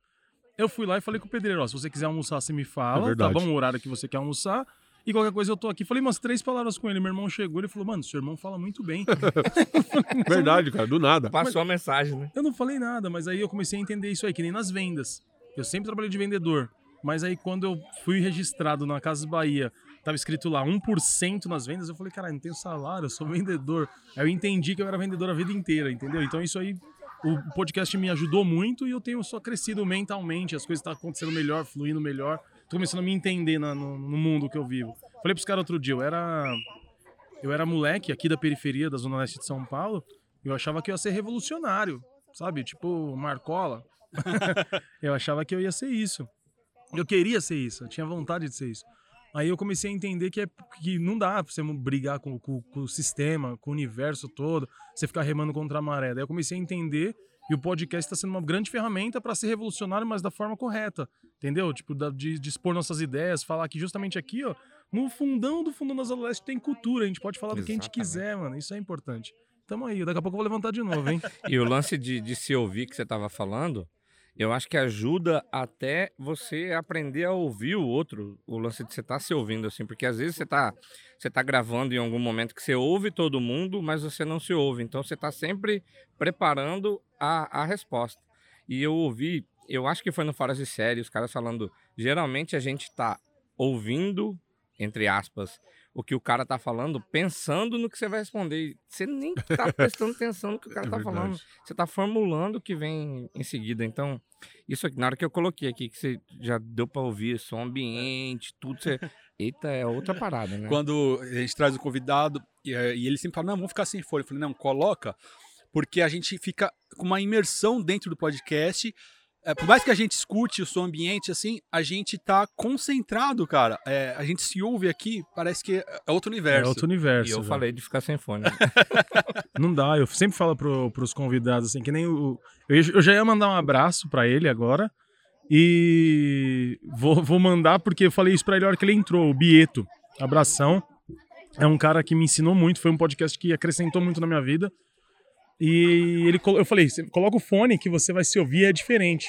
D: Eu fui lá e falei com o pedreiro, ó, se você quiser almoçar, você me
B: É
D: fala, tá
B: verdade.
D: bom? O horário que você quer almoçar. E qualquer coisa eu tô aqui. Falei umas três palavras com ele. Meu irmão chegou, ele falou, mano, seu irmão fala muito bem. [laughs]
B: Verdade, cara, do nada.
A: Passou a mensagem, né?
D: eu não falei nada, mas aí eu comecei a entender isso aí, que nem nas vendas. Eu sempre trabalhei de vendedor. Mas aí quando eu fui registrado na Casas Bahia, tava escrito lá 1% nas vendas, eu falei, cara, não tenho salário, eu sou vendedor. Aí eu entendi que eu era vendedor a vida inteira, entendeu? Então isso aí, o podcast me ajudou muito e eu tenho só crescido mentalmente, as coisas estão acontecendo melhor, fluindo melhor. Tô começando a me entender na- no, no mundo que eu vivo. Falei pros caras outro dia, eu era. Eu era moleque aqui da periferia da Zona Leste de São Paulo, eu achava que eu ia ser revolucionário, sabe? Tipo, Marcola. [laughs] eu achava que eu ia ser isso. Eu queria ser isso, eu tinha vontade de ser isso. Aí eu comecei a entender que, é, que não dá pra você brigar com, com- com o sistema, com o universo todo, você ficar remando contra a maré. Daí eu comecei a entender e o podcast está sendo uma grande ferramenta para ser revolucionário, mas da forma correta. Entendeu? Tipo, de, de expor nossas ideias, falar que justamente aqui, ó, no fundão do fundão da Zona Leste tem cultura, a gente pode falar do que a gente quiser, mano. Isso é importante. Tamo aí, daqui a pouco eu vou levantar de novo, hein? [laughs]
A: E o lance de, de se ouvir que você estava falando, eu acho que ajuda até você aprender a ouvir o outro, o lance de você estar se ouvindo, assim, porque às vezes você tá, você tá gravando em algum momento que você ouve todo mundo, mas você não se ouve. Então você tá sempre preparando a, a resposta. E eu ouvi, eu acho que foi no Fora de Série, os caras falando, geralmente a gente tá ouvindo, entre aspas, o que o cara tá falando, pensando no que você vai responder. Você nem [laughs] tá prestando atenção no que o cara
B: É
A: tá
B: verdade.
A: falando. Você tá formulando o que vem em seguida. Então, isso aqui, na hora que eu coloquei aqui, que você já deu pra ouvir, som ambiente, tudo, você. [laughs] Eita, é outra parada, né?
C: Quando a gente traz o convidado e, eh, e ele sempre fala, não, vamos ficar sem fone. Eu falei, não, coloca, porque a gente fica com uma imersão dentro do podcast. Eh, por mais que a gente escute o som ambiente, assim, a gente tá concentrado, cara. Eh, a gente se ouve aqui, parece que é outro
D: É
C: universo.
D: outro
A: E
D: universo.
A: eu
D: velho.
A: falei de ficar sem fone. [laughs]
D: Não dá, eu sempre falo pro, pros convidados assim, que nem o. Eu, eu já ia mandar um abraço pra ele agora. E vou, vou mandar porque eu falei isso pra ele na hora que ele entrou, o Bieto. Abração. É um cara que me ensinou muito, foi um podcast que acrescentou muito na minha vida. E ele, eu falei, "Você coloca o fone que você vai se ouvir, é diferente.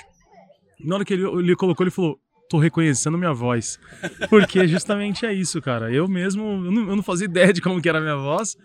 D: Na hora que ele, ele colocou, ele falou, tô reconhecendo minha voz. Porque justamente é isso, cara. Eu mesmo, eu não, eu não fazia ideia de como que era a minha voz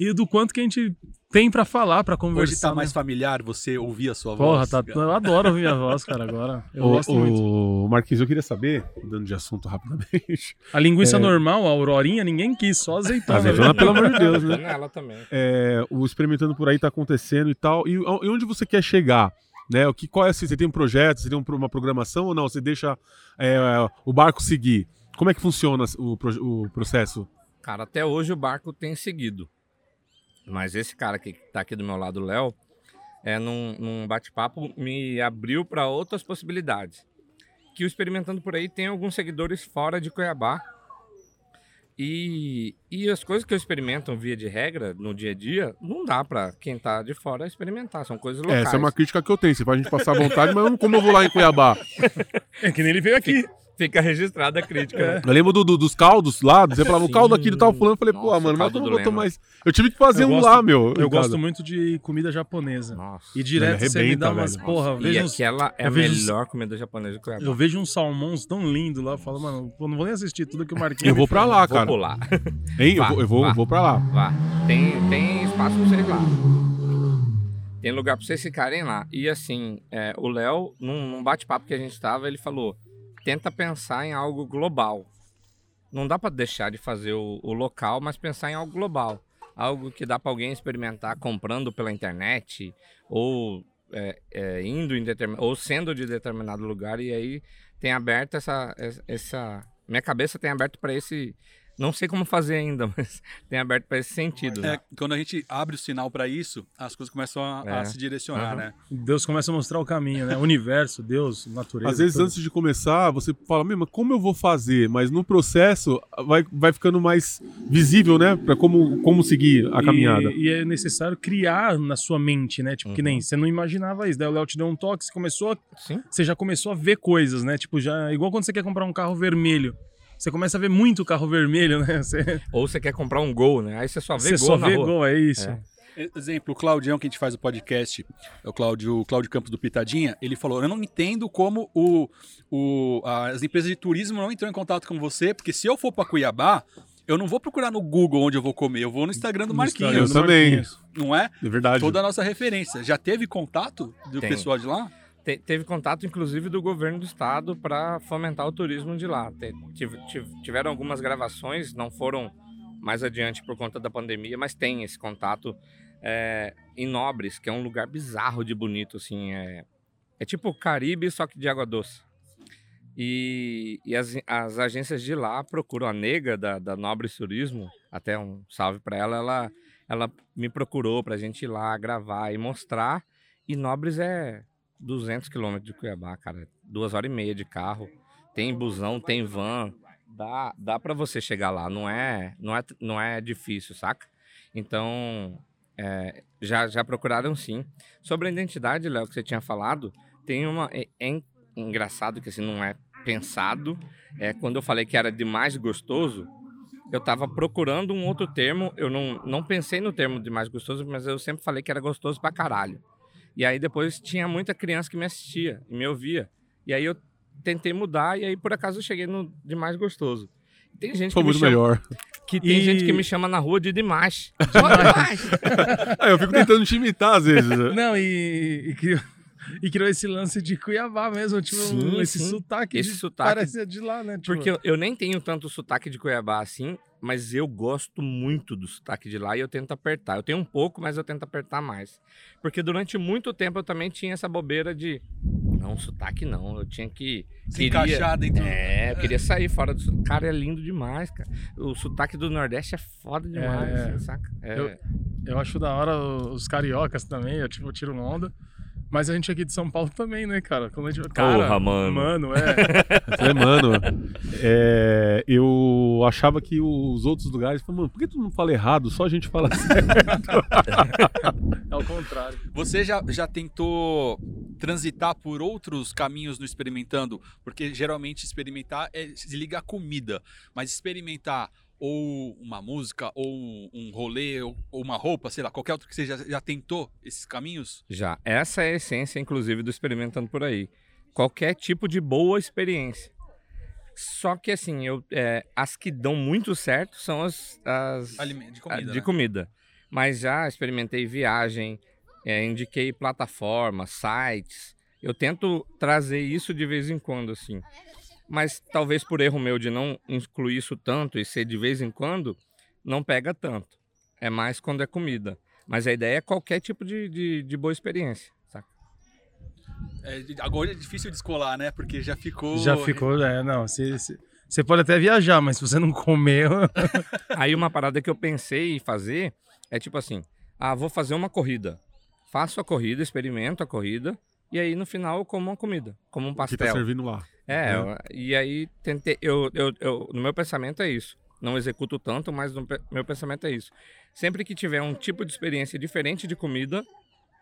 D: e do quanto que a gente tem pra falar, pra conversar.
C: Hoje tá
D: né?
C: mais familiar você ouvir a sua
D: Porra,
C: voz.
D: tá, eu adoro ouvir minha voz, cara, agora. Eu
B: Ô,
D: gosto muito.
B: ô, Marquinhos, eu queria saber, mudando de assunto rapidamente. [laughs]
D: A linguiça
B: é.
D: normal, a aurorinha, ninguém quis, só azeitona.
B: Azeitona, pelo amor de Deus, né?
A: Nela também.
B: É, o experimentando por aí tá acontecendo e tal. E, a- e onde você quer chegar? Né? O que, qual é, assim, você tem um projeto, você tem um uma programação ou não? Você deixa é, o barco seguir? Como é que funciona o, o processo?
A: Cara, até hoje o barco tem seguido. Mas esse cara que tá aqui do meu lado, o Léo, é, num, num bate-papo, me abriu para outras possibilidades. Que o Experimentando por aí tem alguns seguidores fora de Cuiabá. E, e as coisas que eu experimento via de regra, no dia a dia, não dá para quem tá de fora experimentar. São coisas locais.
B: Essa é uma crítica que eu tenho. Você faz a gente passar à vontade, mas eu não- como eu vou lá em Cuiabá? [laughs]
D: É que nem ele veio aqui.
A: Fica registrada a crítica. né?
B: Eu lembro do- do- dos caldos lá, você falava o
A: Sim.
B: caldo aqui do tal fulano. Eu falei, pô,
A: Nossa,
B: mano,
A: o
B: mas eu não botou mais. Eu tive que fazer
D: Eu
B: um
D: gosto-
B: lá, meu.
D: Eu gosto
B: casa.
D: muito de comida japonesa.
A: Nossa.
D: E direto você me dá umas
B: velho.
D: porra. Eu
A: E
D: uns,
A: aquela é
D: eu
A: a
D: vejo uns-
A: melhor comida japonesa de Cuiabá.
D: eu vejo uns salmões tão lindos lá. Eu falo, mano, eu não vou nem assistir tudo que o Marquinhos.
B: Eu vou pra lá,
A: Vou
B: cara.
A: pular. [laughs]
B: Hein? Eu
A: Vá,
B: vou, eu vou,
A: vá.
B: eu vou pra lá.
A: Vá. Tem, tem espaço pra vocês lá. Tem lugar pra vocês ficarem lá. E assim, é, o Léo, num, num bate-papo que a gente tava, ele falou: tenta pensar em algo global. Não dá pra deixar de fazer o, o local, mas pensar em algo global. Algo que dá pra alguém experimentar comprando pela internet, ou é, é, indo em determin... ou sendo de determinado lugar. E aí tem aberto essa. essa... Minha cabeça tem aberto pra esse. Não sei como fazer ainda, [laughs] mas tem aberto pra esse sentido. né?
C: É, quando a gente abre o sinal pra isso, as coisas começam a, a
A: É.
C: se direcionar,
A: Aham.
C: né?
D: Deus começa a mostrar o caminho, né? Universo, Deus, natureza.
B: Às vezes,
D: tudo.
B: antes de começar, você fala, meu, mas como eu vou fazer? Mas no processo vai, vai ficando mais visível, né? Pra como, como seguir a
D: E-
B: caminhada.
D: E, é necessário criar na sua mente, né? Tipo, que
A: Uhum.
D: nem você não imaginava isso. Daí o Léo te deu um toque, você começou a
A: Sim.
D: você já começou a ver coisas, né? Tipo, já igual quando você quer comprar um carro vermelho. Você começa a ver muito carro vermelho, né? [laughs] Você,
A: Ou você quer comprar um gol, né? Aí você só vê
D: você
A: gol
D: só
A: na
D: vê
A: rua.
D: gol, é isso.
A: É.
C: Exemplo, o Claudião, que a gente faz o podcast, é o Cláudio, o Cláudio Campos do Pitadinha, ele falou: Eu não entendo como o, o, as empresas de turismo não entram em contato com você, porque se eu for para Cuiabá, eu não vou procurar no Google onde eu vou comer, eu vou no Instagram do Marquinhos,
B: Eu também.
D: Marquinhos.
C: não é?
B: É verdade.
C: Toda a nossa referência. Já teve contato do
A: Tem.
C: pessoal de lá?
A: Te- teve contato, inclusive, do governo do estado para fomentar o turismo de lá. Te- tive- tiveram algumas gravações, não foram mais adiante por conta da pandemia, mas tem esse contato é, em Nobres, que é um lugar bizarro de bonito, assim. É, é tipo o Caribe, só que de água doce. E, e as, as agências de lá procuram a nega da, da Nobres Turismo, até um salve para ela, ela, ela me procurou para a gente ir lá gravar e mostrar. E Nobres é 200 quilômetros de Cuiabá, cara. Duas horas e meia de carro. Tem busão, tem van. dá, dá para você chegar lá, não é, não é, não é difícil, saca? Então, é, já, já procuraram sim. Sobre a identidade, Léo, que você tinha falado, tem uma. É, é en- engraçado que assim, não é pensado. É, quando eu falei que era de mais gostoso, eu tava procurando um outro termo. Eu não, não pensei no termo de mais gostoso, mas eu sempre falei que era gostoso pra caralho. E aí depois tinha muita criança que me assistia e me ouvia. E aí eu tentei mudar e aí por acaso eu cheguei no de mais gostoso. Tem gente
B: Foi
A: que me
B: muito
A: chama,
B: melhor.
A: que tem
D: E-
A: gente que me chama na rua de demais. Ó, demais. [laughs]
B: Ah, eu fico tentando te imitar às vezes. né?
D: Não, e, e criou, e criou esse lance de Cuiabá mesmo, tipo,
A: Sim,
D: esse
A: sim.
D: sotaque.
A: Esse
D: de,
A: sotaque-
D: Parece de lá, né? Tipo,
A: Porque eu, eu nem tenho tanto sotaque de Cuiabá assim, mas eu gosto muito do sotaque de lá e eu tento apertar. Eu tenho um pouco, mas eu tento apertar mais. Porque durante muito tempo eu também tinha essa bobeira de. Não, sotaque não. Eu tinha que.
C: Se
A: queria-
C: encaixar dentro.
A: É, eu queria sair fora do sotaque. Cara, é lindo demais, cara. O sotaque do Nordeste é foda demais,
D: É.
A: assim, saca? É,
D: Eu- Eu acho da hora os cariocas também, eu tipo, tiro onda. Mas a gente aqui de São Paulo também, né, cara? Quando a gente... Cara,
A: Porra, mano.
D: Mano, é. [laughs]
B: É, mano, é, eu achava que os outros lugares. Mano, por que tu não fala errado? Só a gente fala [laughs] certo.
D: é o contrário.
C: Você já, já tentou transitar por outros caminhos no experimentando? Porque geralmente experimentar é se liga à comida, mas experimentar ou uma música, ou um rolê, ou uma roupa, sei lá, qualquer outro que você já, já tentou esses caminhos?
A: Já. Essa é a essência, inclusive, do Experimentando por aí. Qualquer tipo de boa experiência. Só que, assim, eu, é, as que dão muito certo são as, as
C: De
A: a-
C: comida.
A: Ah, de
C: né?
A: comida. Mas já experimentei viagem, é, indiquei plataformas, sites. Eu tento trazer isso de vez em quando, assim. Mas talvez por erro meu de não incluir isso tanto e ser de vez em quando, não pega tanto. É mais quando é comida. Mas a ideia é qualquer tipo de, de, de boa experiência. saca?
C: É, agora é difícil descolar, né? Porque já ficou.
D: Já ficou, é, não. Você, pode até viajar, mas se você não comer. [laughs]
A: Aí uma parada que eu pensei em fazer é tipo assim: ah, vou fazer uma corrida. Faço a corrida, experimento a corrida, e aí no final eu como uma comida, como um
B: que tá
A: pastel.
B: servindo lá.
A: É,
B: É.
A: eu- e aí tentei. Eu, eu, eu, no meu pensamento é isso. Não executo tanto, mas no meu pensamento é isso. Sempre que tiver um tipo de experiência diferente de comida,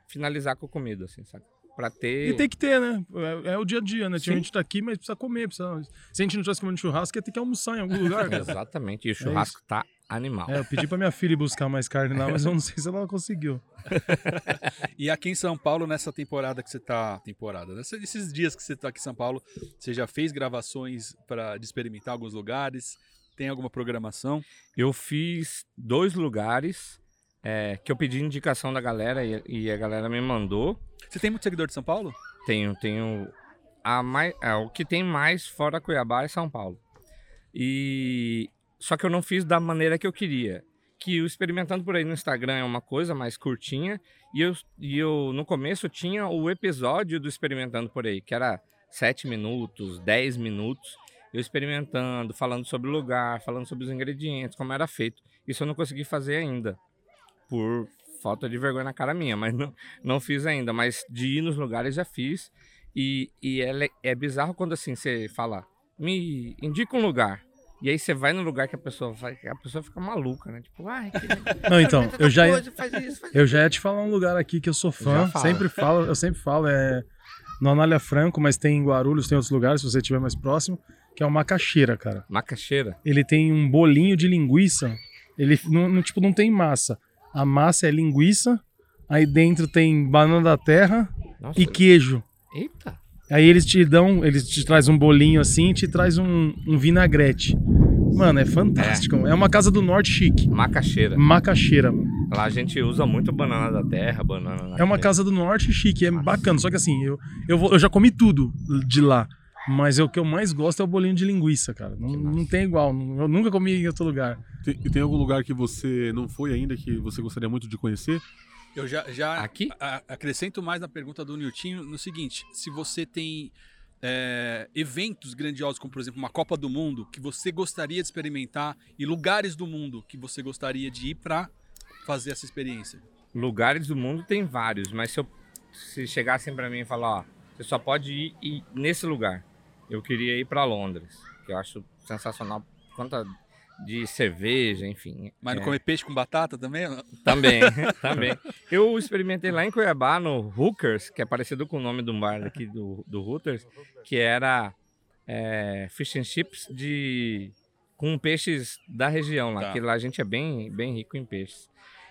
A: finalizar com comida, assim, sabe? Pra ter.
D: E tem que ter, né? É, é o dia a dia, né?
A: Sim.
D: gente tá aqui, mas precisa comer. Precisa... Se a gente não tivesse comendo churrasco, ia ter que almoçar em algum lugar. [laughs]
A: Exatamente. E o churrasco tá animal.
D: É, eu pedi pra minha filha buscar mais carne lá, mas eu não sei se ela conseguiu. [laughs]
C: E aqui em São Paulo, nessa temporada que você tá. Temporada, nesses dias que você tá aqui em São Paulo, você já fez gravações para experimentar alguns lugares? Tem alguma programação?
A: Eu fiz dois lugares é, que eu pedi indicação da galera e, e a galera me mandou.
C: Você tem muito seguidor de São Paulo?
A: Tenho, tenho. A mais, é, o que tem mais fora Cuiabá é São Paulo. E só que eu não fiz da maneira que eu queria. Que o experimentando por aí no Instagram é uma coisa mais curtinha e eu, e eu no começo tinha o episódio do experimentando por aí, que era 7 minutos, 10 minutos, eu experimentando, falando sobre o lugar, falando sobre os ingredientes, como era feito. Isso eu não consegui fazer ainda. Por falta de vergonha na cara minha, [laughs] mas não, não fiz ainda. Mas de ir nos lugares já fiz. E, e é, é bizarro quando assim você fala, me indica um lugar. E aí você vai no lugar que a pessoa vai, a pessoa fica maluca, né? Tipo, ai, que [laughs]
D: Não, então, eu já ia,
A: coisa, faz isso, faz
D: eu já ia te falar um lugar aqui que eu sou fã.
A: Fala.
D: Sempre falo, eu sempre falo, é no Anália Franco, mas tem em Guarulhos, tem outros lugares, se você estiver mais próximo, que é o Macaxeira, cara.
A: Macaxeira.
D: Ele tem um bolinho de linguiça. Ele não, não, tipo, não tem massa. A massa é linguiça, aí dentro tem banana da terra
A: Nossa,
D: e queijo.
A: eita.
D: Aí eles te dão, eles te trazem um bolinho assim e te traz um, um vinagrete. Mano, é fantástico. É. uma casa do norte chique.
A: Macaxeira.
D: Macaxeira. mano.
A: Lá a gente usa muito banana da terra, banana na
D: É uma casa do norte chique, é bacana. Só que assim, eu, eu, vou- eu já comi tudo de lá. Mas o que eu mais gosto é o bolinho de linguiça, cara. Não, não tem igual. Eu nunca comi em outro lugar.
B: Tem- e tem algum lugar que você não foi ainda que você gostaria muito de conhecer?
C: Eu já, já
A: Aqui?
C: a- acrescento mais na pergunta do Niltinho no seguinte: se você tem é, eventos grandiosos, como por exemplo uma Copa do Mundo, que você gostaria de experimentar, e lugares do mundo que você gostaria de ir pra fazer essa experiência.
A: Lugares do mundo tem vários, mas se, eu, se chegassem pra mim e falar, ó, você só pode ir, ir nesse lugar. Eu queria ir pra Londres, que eu acho sensacional conta de cerveja, enfim.
C: Mas não
A: É,
C: comer peixe com batata também? não?
A: Também, [laughs] também. Eu experimentei lá em Cuiabá, no Hookers, que é parecido com o nome do bar daqui do, do Hooters, que era é, fish and chips de, com peixes da região lá,
C: Tá.
A: que lá a gente é bem, bem rico em peixes.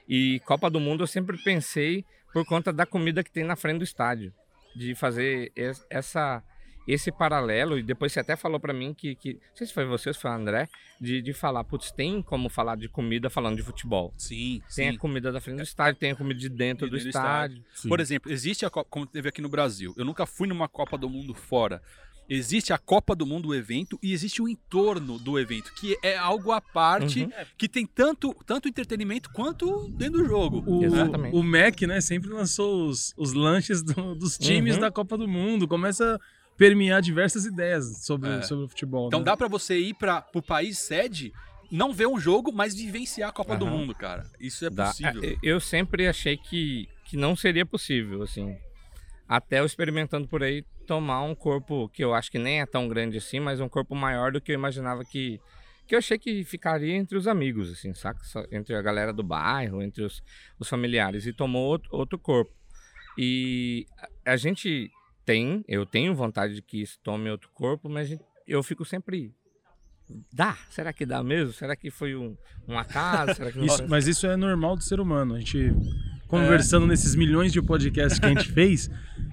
A: E Copa do Mundo eu sempre pensei por conta da comida que tem na frente do estádio, de fazer es- essa esse paralelo, e depois você até falou pra mim que, que, não sei se foi você ou se foi o André, de, de falar, putz, tem como falar de comida falando de futebol.
C: Sim,
A: Tem
C: sim.
A: a comida da frente do estádio, tem a comida de dentro
C: De
A: do
C: dentro do
A: estádio.
B: Sim.
C: Por exemplo, existe a Copa, como teve aqui no Brasil. Eu nunca fui numa Copa do Mundo fora. Existe a Copa do Mundo, o evento, e existe o entorno do evento, que é algo à parte,
A: Uhum.
C: que tem tanto, tanto entretenimento quanto dentro do jogo.
D: O,
A: Exatamente.
D: o Mac, né, sempre lançou os, os lanches do- dos times
A: Uhum.
D: da Copa do Mundo. Começa permear diversas ideias sobre,
C: É.
D: sobre o futebol.
C: Então
D: né?
C: dá pra você ir para pro país sede, não ver um jogo, mas vivenciar a Copa do
A: Aham.
C: Mundo, cara. Isso é
A: Dá.
C: possível.
A: É, Eu sempre achei que, que não seria possível, assim. Até eu experimentando por aí, tomar um corpo que eu acho que nem é tão grande assim, mas um corpo maior do que eu imaginava que. Que eu achei que ficaria entre os amigos, assim, saca? Entre a galera do bairro, entre os, os familiares. E tomou outro, outro corpo. E a gente tem, eu tenho vontade de que isso tome outro corpo, mas eu fico sempre. Dá? Será que dá mesmo? Será que foi um, um acaso? Será que não
D: Isso- mas isso é normal do ser humano. A gente conversando nesses milhões de podcasts que a gente fez,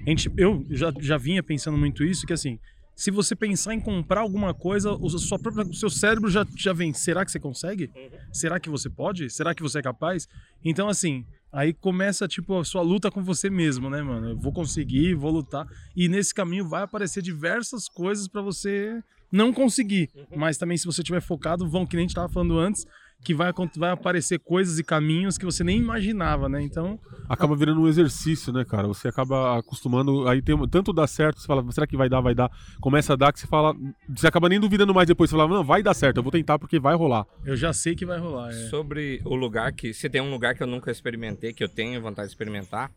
D: a gente, eu já, já vinha pensando muito isso, que assim, se você pensar em comprar alguma coisa, o, sua própria, o seu cérebro já, já vem, será que você consegue? Será que você pode? Será que você é capaz? Então, assim, aí começa, tipo, a sua luta com você mesmo, né, mano? Eu vou conseguir, vou lutar. E nesse caminho vai aparecer diversas coisas pra você não conseguir. Mas também, se você estiver focado, vão, que nem a gente tava falando antes, que vai, vai aparecer coisas e caminhos que você nem imaginava, né? Então,
B: Acaba virando um exercício, né, cara? Você acaba acostumando. Aí tem um- tanto dá certo, você fala, será que vai dar, vai dar? Começa a dar que você fala. Você acaba nem duvidando mais depois. Você fala, não, vai dar certo, eu vou tentar porque vai rolar.
D: eu já sei que vai rolar. é.
A: Sobre o lugar que. Se tem um lugar que eu nunca experimentei, que eu tenho vontade de experimentar,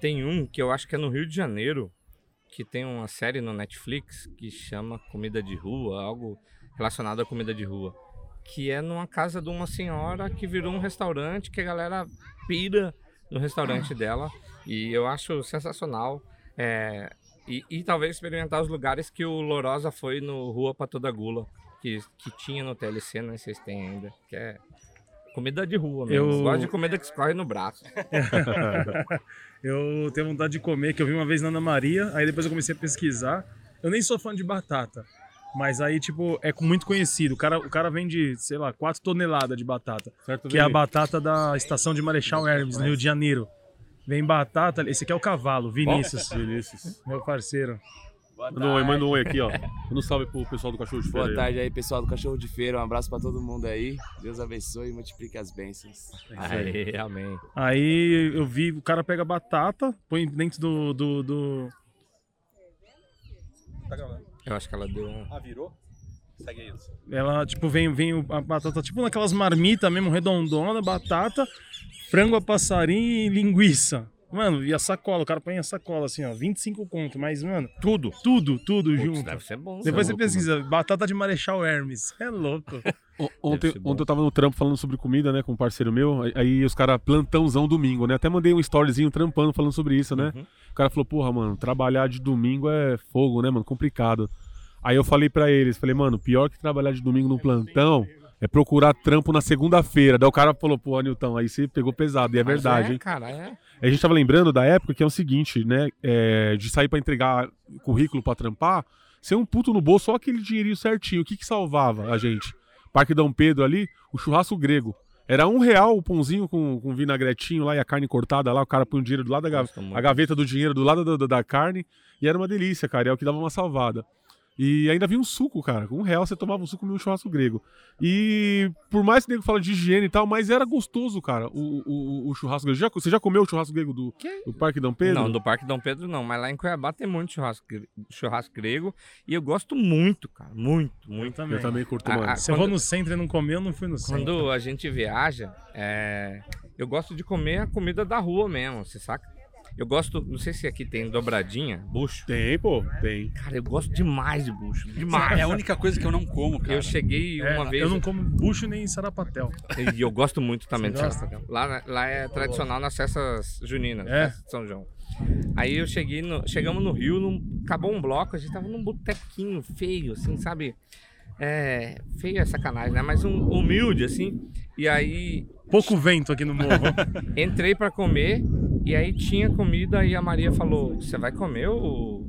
A: tem um que eu acho que é no Rio de Janeiro, que tem uma série no Netflix que chama Comida de Rua, algo relacionado à comida de rua. Que é numa casa de uma senhora que virou um restaurante que a galera pira no restaurante dela. E eu acho sensacional. É, e, e talvez experimentar os lugares que o Lorosa foi no Rua pra Toda Gula, que, que tinha no TLC, não sei se tem ainda. Que é comida de rua mesmo.
D: Eu-
A: Gosto de comida que escorre no braço. [laughs]
D: Eu tenho vontade de comer, que eu vi uma vez na Ana Maria, aí depois eu comecei a pesquisar. Eu nem sou fã de batata, mas aí, tipo, é muito conhecido. O cara, o cara vende, sei lá, 4 toneladas de batata,
B: Certo,
D: que é a batata da estação de Marechal Hermes, no Rio de Janeiro. Vem batata, esse aqui é o cavalo, Vinícius,
B: Vinícius.
D: meu parceiro.
B: Manda um oi, manda um oi aqui, ó. Manda um salve pro pessoal do Cachorro de Feira.
H: Boa tarde aí, pessoal do Cachorro de Feira. Um abraço pra todo mundo aí. Deus abençoe e multiplique as bênçãos.
A: Aê, amém.
D: Aí eu vi, o cara pega batata, põe dentro do. do, do-
A: Eu acho que ela deu.
C: Ah, virou? Segue isso.
D: ela, tipo, vem, vem a batata, tipo naquelas marmitas mesmo, redondona, batata, frango a passarinho e linguiça. Mano, e a sacola, o cara põe a sacola assim, ó, 25 conto, mas, mano, tudo, tudo, tudo
A: Putz,
D: junto.
A: deve ser bom.
D: Depois você
A: louco,
D: pesquisa, batata de Marechal Hermes. É louco. [laughs]
B: Ontem, ontem eu tava no trampo falando sobre comida, né, com um parceiro meu. aí- Aí os caras, plantãozão domingo, né? Até mandei um storyzinho trampando falando sobre isso, né?
A: Uhum.
B: O cara falou, porra, mano, trabalhar de domingo é fogo, né, mano? Complicado. Aí eu falei pra eles, falei, mano, pior que trabalhar de domingo no plantão é procurar trampo na segunda-feira. Daí o cara falou, pô, Nilton, aí você pegou pesado. E é
A: Mas
B: verdade,
A: é,
B: hein?
A: cara, é.
B: A gente tava lembrando da época que é o seguinte, né? é, de sair pra entregar currículo pra trampar, ser um puto no bolso, só aquele dinheirinho certinho. O que que salvava a gente? Parque Dom Pedro ali, o churrasco grego. Era um real o pãozinho com, com vinagretinho lá e a carne cortada lá, o cara põe o dinheiro do lado da ga-
A: Gosto muito.
B: a gaveta do dinheiro do lado da, da- da carne, e era uma delícia, cara, é o que dava uma salvada. E ainda vinha um suco, cara. Com um real você tomava um suco e um churrasco grego. E por mais que o nego fala de higiene e tal, mas era gostoso, cara, o, o, o churrasco grego. Já, você já comeu o churrasco grego do, do Parque Dom Pedro?
A: Não, do Parque Dom Pedro não, mas lá em Cuiabá tem muito churrasco, churrasco grego e eu gosto muito, cara, muito,
D: Eu
A: muito.
D: também.
B: Eu também curto, mano.
A: ah,
D: Se eu vou no centro e não comer, eu não fui no centro.
A: Quando a gente viaja, é, eu gosto de comer a comida da rua mesmo, você saca? Eu gosto, não sei se aqui tem dobradinha, bucho.
B: Tem, pô, tem.
A: Cara, eu gosto demais de bucho, demais.
C: É a única coisa que eu não como, cara.
A: Eu cheguei
D: É,
A: uma vez
D: Eu não como bucho nem sarapatel.
A: e eu gosto muito também
D: Você
A: de
D: gosta?
A: festa. Lá, lá é tradicional nas festas juninas,
D: É?
A: festa de São João. Aí eu cheguei, no- chegamos no Rio, num- acabou um bloco, a gente tava num botequinho feio, assim, sabe? É, feio é sacanagem, né? Mas um humilde, assim. E aí
D: Pouco vento aqui no morro. [laughs]
A: entrei pra comer e aí tinha comida e a Maria falou: Você vai comer o,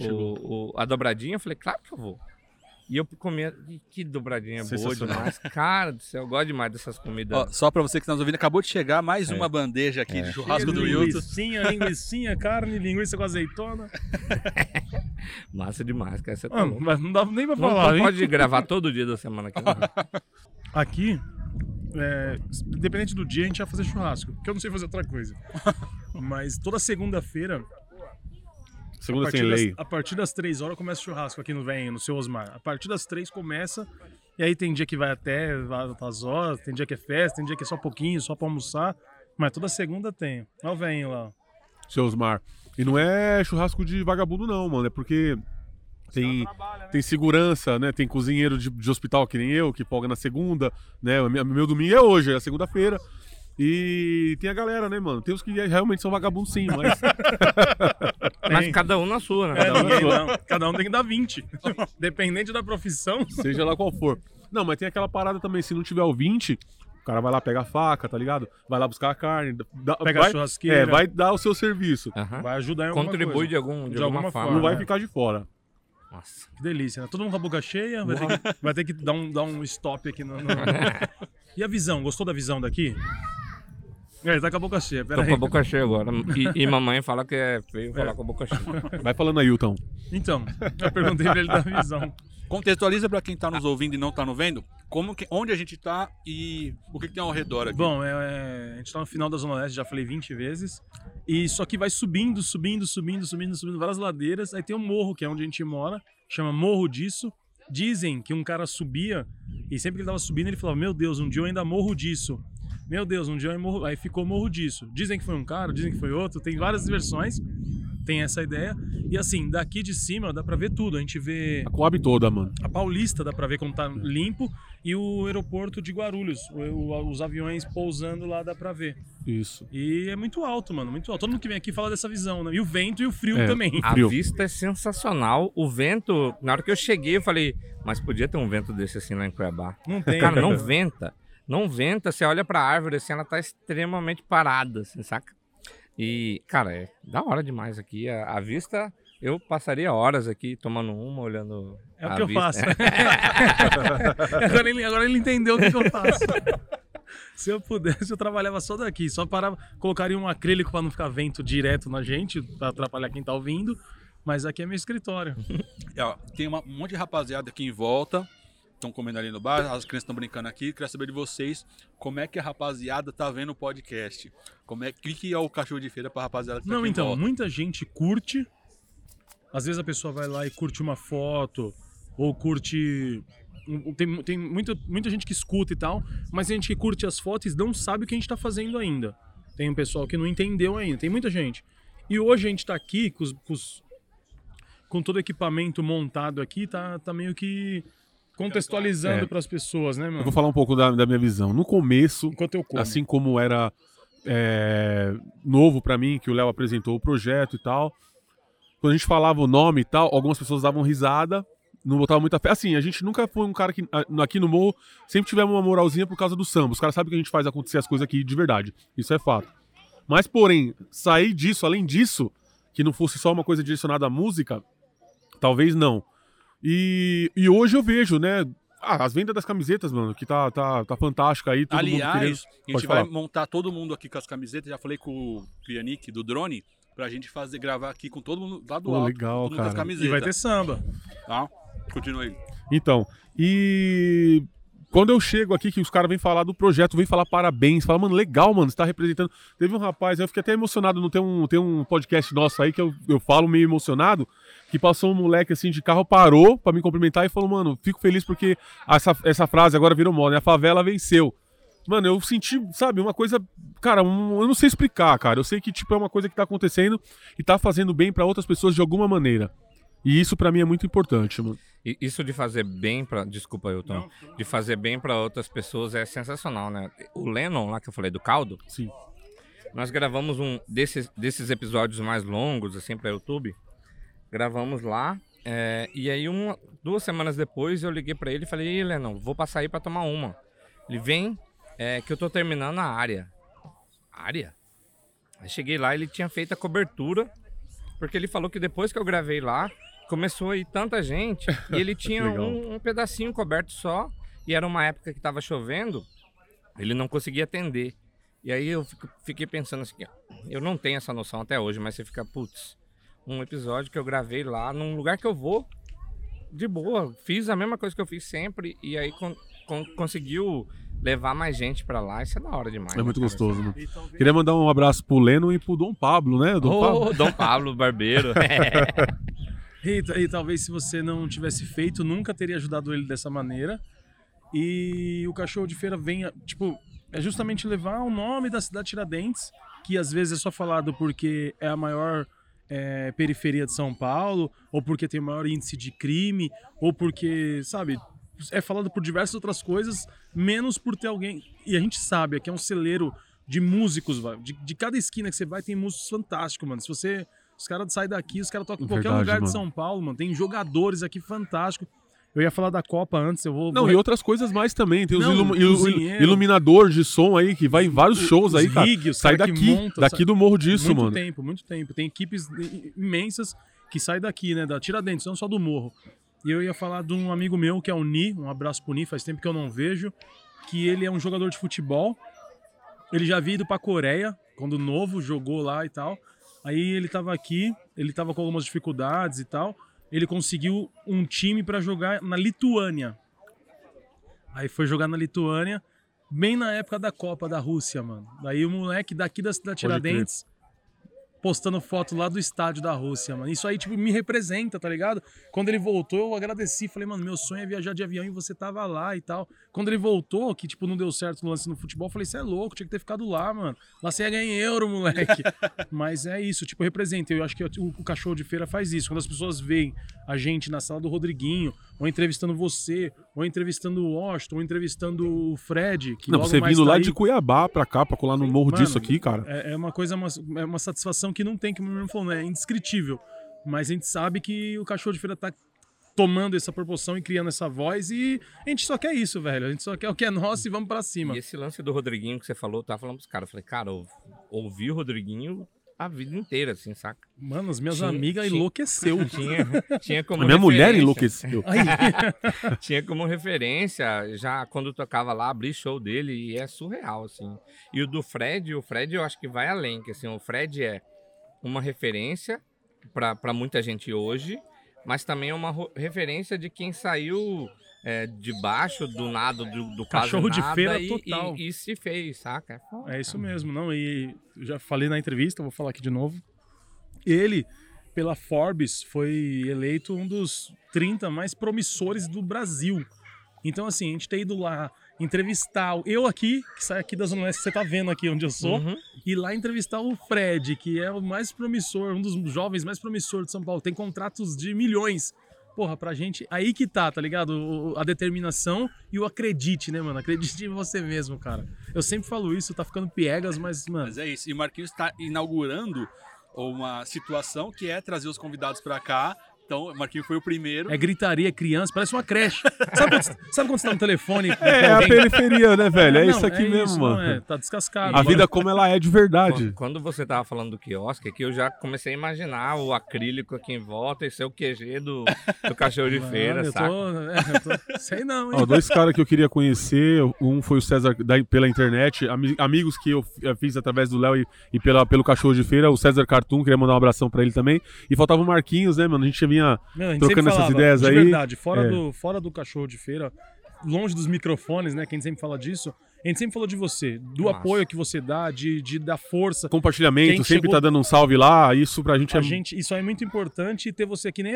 A: o- o- a dobradinha? Eu falei: Claro que eu vou. E eu comia. Que dobradinha boa demais. Cara do céu, eu gosto demais dessas comidas.
C: Ó, só pra você que tá nos ouvindo, acabou de chegar mais
A: É.
C: uma bandeja aqui de churrasco do
D: Cheio de
C: Wilton.
D: Linguicinha, linguicinha, carne, linguiça com azeitona. [laughs]
A: Massa demais, cara. Você tá
D: Ah, mas não dá nem pra falar,
A: não
D: hein?
A: pode gravar todo dia da semana [laughs] aqui. não.
D: Aqui, é, independente do dia, a gente vai fazer churrasco. Porque eu não sei fazer outra coisa. [laughs] Mas toda segunda-feira, a
B: Segunda
D: partir,
B: sem
D: das,
B: lei.
D: a partir das três horas começa o churrasco aqui no Venho, no seu Osmar. A partir das três começa. E aí tem dia que vai até as horas, tem dia que é festa, tem dia que é só pouquinho, só pra almoçar. Mas toda segunda tem. Olha o Venho lá.
B: Seu Osmar. E não é churrasco de vagabundo, não, mano. É porque tem, tem segurança, né? Tem cozinheiro de, de hospital que nem eu, que folga na segunda, né? O meu meu domingo é hoje, é segunda-feira. E tem a galera, né, mano? Tem os que realmente são vagabundos sim, mas. [laughs]
A: Mas cada um na sua, né?
D: É, ninguém, não. Cada um tem que dar 20. [laughs] Dependente da profissão.
B: seja lá qual for. Não, mas tem aquela parada também, se não tiver o 20, o cara vai lá pegar a faca, tá ligado? Vai lá buscar a carne, dá-
D: Pega a
B: vai,
D: churrasqueira.
B: é, vai dar o seu serviço.
D: Vai ajudar em alguma
A: Contribui
D: coisa.
A: de, algum, de,
D: De
A: alguma,
D: alguma
A: forma.
D: forma.
B: Não vai
D: né?
B: ficar de fora.
A: Nossa.
D: Que delícia, né? Todo mundo com a boca cheia, vai ter que, vai ter que dar, um, dar um stop aqui no, no- [laughs] E a visão? Gostou da visão daqui? É, ele tá com a boca cheia,
A: Tô
D: pera
A: com a
D: aí.
A: boca cheia agora. E, e [laughs] mamãe fala que é feio falar com a boca cheia.
B: Vai falando aí, Hilton.
D: Então, eu perguntei pra ele da visão.
C: Contextualiza pra quem tá nos ouvindo e não tá nos vendo, como que, onde a gente tá e o que, que tem ao redor aqui.
D: Bom, é, é, a gente tá no final da Zona Leste, já falei 20 vezes. E só que vai subindo, subindo, subindo, subindo, subindo várias ladeiras. Aí tem um morro, que é onde a gente mora, chama Morro Disso. Dizem que um cara subia e sempre que ele tava subindo ele falava: Meu Deus, um dia eu ainda morro disso. Meu Deus, um dia eu morro. Aí ficou Morro Disso. Dizem que foi um cara, dizem que foi outro. Tem várias versões. Tem essa ideia. E assim, daqui de cima dá pra ver tudo. A gente vê
B: A Coab toda, mano.
D: a Paulista, dá pra ver como tá limpo. E o aeroporto de Guarulhos. o- o- os aviões pousando lá dá pra ver.
B: Isso.
D: E é muito alto, mano, muito alto. Todo mundo que vem aqui fala dessa visão, né? E o vento e o frio
B: É.
D: também.
A: A
B: Frio.
A: vista é sensacional. O vento, na hora que eu cheguei, eu falei, mas podia ter um vento desse assim lá em Cuiabá.
D: Não tem.
A: Cara, não venta. Não venta, você olha pra árvore assim, ela tá extremamente parada, assim, saca? E, cara, é da hora demais aqui. A, a vista, eu passaria horas aqui tomando uma, olhando.
D: É o
A: a
D: que eu
A: vista.
D: faço. [laughs] agora, ele, agora ele entendeu o que, que eu faço. Se eu pudesse, eu trabalhava só daqui. Só parava, colocaria um acrílico pra não ficar vento direto na gente, pra atrapalhar quem tá ouvindo. Mas aqui é meu escritório.
C: É, [laughs] ó, tem uma- um monte de rapaziada aqui em volta. Estão comendo ali no bar, as crianças estão brincando aqui. Queria saber de vocês como é que a rapaziada tá vendo o podcast. Como é que, que é o cachorro de feira pra rapaziada que tá
D: Não,
C: aqui em
D: então,
C: volta?
D: muita gente curte. Às vezes a pessoa vai lá e curte uma foto, ou curte. Tem, tem muita, muita gente que escuta e tal, mas tem gente que curte as fotos e não sabe o que a gente tá fazendo ainda. Tem um pessoal que não entendeu ainda, tem muita gente. E hoje a gente tá aqui com, os- com os- com todo o equipamento montado aqui, tá, tá meio que contextualizando
B: É.
D: para as pessoas, né,
B: Eu vou
D: mano?
B: falar um pouco da, da minha visão. No começo,
D: como.
B: assim como era é, novo pra mim, que o Léo apresentou o projeto e tal, quando a gente falava o nome e tal, algumas pessoas davam risada, não botavam muita fé. Assim, a gente nunca foi um cara que aqui no Morro sempre tivemos uma moralzinha por causa do samba. Os caras sabem que a gente faz acontecer as coisas aqui de verdade. Isso é fato. Mas, porém, sair disso, além disso, que não fosse só uma coisa direcionada à música, talvez não. E, e hoje eu vejo, né? ah, as vendas das camisetas, mano, que tá, tá, tá fantástica aí. Todo mundo querendo.
C: Aliás, a gente vai montar todo mundo aqui com as camisetas. Já falei com o Yannick do drone pra gente fazer gravar aqui com todo mundo lá do
B: Pô,
C: alto.
B: legal,
C: todo mundo com as
B: cara.
C: camisetas.
D: E vai ter samba.
C: Tá? Continua aí.
B: Então, e quando eu chego aqui, que os caras vêm falar do projeto, vêm falar parabéns, fala, mano, legal, mano, você tá representando. Teve um rapaz, eu fiquei até emocionado, não tem um, tem um podcast nosso aí que eu, eu falo meio emocionado, que passou um moleque assim de carro, parou pra me cumprimentar e falou, mano, fico feliz porque essa, essa frase agora virou moda, né? A favela venceu. Mano, eu senti, sabe, uma coisa. Cara, um- eu não sei explicar, cara. Eu sei que, tipo, é uma coisa que tá acontecendo e tá fazendo bem pra outras pessoas de alguma maneira. E isso pra mim é muito importante, mano.
A: E Isso de fazer bem pra. Desculpa, Hilton. De fazer bem pra outras pessoas é sensacional, né? O Lennon, lá que eu falei do caldo,
B: Sim.
A: nós gravamos um desses, desses episódios mais longos, assim, pra YouTube. Gravamos lá. é, e aí, uma, duas semanas depois, eu liguei pra ele e falei: Ih, Lennon, vou passar aí pra tomar uma. Ele vem, é, que eu tô terminando a área. Área? Aí cheguei lá, ele tinha feito a cobertura, porque ele falou que depois que eu gravei lá, começou a ir tanta gente e ele [laughs] tinha um, um pedacinho coberto só, e era uma época que tava chovendo, ele não conseguia atender. E aí eu fico- fiquei pensando assim, ó, eu não tenho essa noção até hoje, mas você fica, putz, um episódio que eu gravei lá num lugar que eu vou de boa, fiz a mesma coisa que eu fiz sempre e aí con- con- conseguiu levar mais gente pra lá, isso é da hora demais.
B: É
A: né,
B: muito
A: cara?
B: gostoso, mano. Queria mandar um abraço pro Leno e pro Dom Pablo, né? Dom Pablo.
A: Ô, Dom Pablo Barbeiro. [laughs] [laughs]
D: E, e talvez se você não tivesse feito, nunca teria ajudado ele dessa maneira. E o cachorro de feira vem, tipo, é justamente levar o nome da cidade Tiradentes, que às vezes é só falado porque é a maior é, periferia de São Paulo, ou porque tem o maior índice de crime, ou porque, sabe, é falado por diversas outras coisas, menos por ter alguém. E a gente sabe, aqui é um celeiro de músicos. De, de cada esquina que você vai tem músicos fantásticos, mano. Se você. Os caras saem daqui, os caras tocam em qualquer
B: Verdade,
D: lugar
B: mano.
D: de São Paulo, mano. Tem jogadores aqui fantásticos. Eu ia falar da Copa antes, eu vou.
B: Não,
D: vou
B: e outras coisas mais também. Tem os
D: Não,
B: ilum-
D: cozinheiro.
B: iluminador de som aí que vai em vários
D: Os-
B: shows aí, cara.
D: rig,
B: Sai daqui,
D: monta,
B: daqui
D: sai-
B: do morro disso,
D: muito
B: mano.
D: tempo, muito tempo. Tem equipes imensas que saem daqui, né? Da Tiradentes, não só do morro. E eu ia falar de um amigo meu que é o Ni, um abraço pro Ni, faz tempo que eu não vejo, que ele é um jogador de futebol. Ele já havia ido pra Coreia, quando novo, jogou lá e tal. Aí ele tava aqui, ele tava com algumas dificuldades e tal. Ele conseguiu um time pra jogar na Lituânia. Aí foi jogar na Lituânia, bem na época da Copa da Rússia, mano. Daí o moleque daqui da cidade Tiradentes postando foto lá do estádio da Rússia, mano. Isso aí, tipo, me representa, tá ligado? Quando ele voltou, eu agradeci. Falei, mano, meu sonho é viajar de avião e você tava lá e tal. Quando ele voltou, que, tipo, não deu certo no lance no futebol, eu falei, você é louco, tinha que ter ficado lá, mano. Lá você ia ganhar em euro, moleque. [laughs] Mas é isso, tipo, representa. Eu acho que o, o cachorro de feira faz isso. Quando as pessoas veem a gente na sala do Rodriguinho, ou entrevistando você, ou entrevistando o Washington, ou entrevistando o Fred, que
B: Não, você vindo
D: tá
B: lá
D: aí.
B: de Cuiabá pra cá, pra colar no morro
D: Mano,
B: disso aqui, cara.
D: É, é uma coisa, uma, é uma satisfação que não tem, que o meu irmão falou, né? É indescritível. Mas a gente sabe que o cachorro de feira tá tomando essa proporção e criando essa voz e a gente só quer isso, velho. A gente só quer o que é nosso e vamos pra cima.
A: E esse lance do Rodriguinho que você falou, eu tava falando pros caras. Eu falei, cara, eu ouvi o Rodriguinho a vida inteira, assim, saca?
D: Mano, as minhas
A: Tinha-
D: amigas
A: tinha-
D: enlouqueceu. [laughs]
A: Tinha, tinha como
B: A minha mulher enlouqueceu. [laughs]
A: Tinha como referência, já quando tocava lá, abri show dele e é surreal, assim. E o do Fred, o Fred eu acho que vai além, que assim, o Fred é uma referência pra muita gente hoje, mas também é uma referência de quem saiu é, de baixo do nada, do, do
D: Cachorro de feira
A: e,
D: total.
A: E, e se fez, saca? É foda,
D: É isso
A: cara.
D: mesmo, não. E eu já falei na entrevista, vou falar aqui de novo. Ele, pela Forbes, foi eleito um dos 30 mais promissores do Brasil. Então, assim, a gente ter ido lá entrevistar o- eu aqui, que sai aqui da Zona Leste, você tá vendo aqui onde eu sou,
A: Uhum.
D: e lá entrevistar o Fred, que é o mais promissor, um dos jovens mais promissores de São Paulo, tem contratos de milhões. Porra, pra gente, aí que tá, tá ligado? A determinação e o acredite, né, mano? Acredite em você mesmo, cara. Eu sempre falo isso, tá ficando piegas, mas, mano,
C: Mas é isso. E o Marquinhos está inaugurando uma situação que é trazer os convidados pra cá. Então, o Marquinhos foi o primeiro.
D: é gritaria, criança, parece uma creche. [laughs] Sabe quando, sabe quando você tá no telefone? com
B: É, a periferia, né, velho? É
D: Não,
B: isso aqui mesmo,
D: isso,
B: mano.
D: não é, tá descascado.
B: A vida como ela é de verdade.
A: Quando, quando você tava falando do quiosque, aqui eu já comecei a imaginar o acrílico aqui em volta e ser o QG do, do cachorro de
D: Mano,
A: feira,
D: eu
A: saca?
D: tô, é, eu tô- Sei não, hein?
B: Ó, dois caras que eu queria conhecer, um foi o César da- pela internet, ami- amigos que eu fiz através do Léo e, e pela, pelo Cachorro de Feira, o César Cartoon, queria mandar um abração pra ele também. E faltava o Marquinhos, né, mano? A gente vinha
D: gente
B: trocando essas
D: falava,
B: ideias
D: de
B: aí.
D: verdade, fora,
B: É.
D: do, fora do cachorro de feira, longe dos microfones, né? Que a gente sempre fala disso. A gente sempre falou de você, do
A: Massa.
D: apoio que você dá, de, de dar força.
B: compartilhamento,
D: Quem
B: sempre
D: chegou-
B: tá dando um salve lá, isso pra gente é
D: A gente, isso aí é muito importante e ter você aqui nem.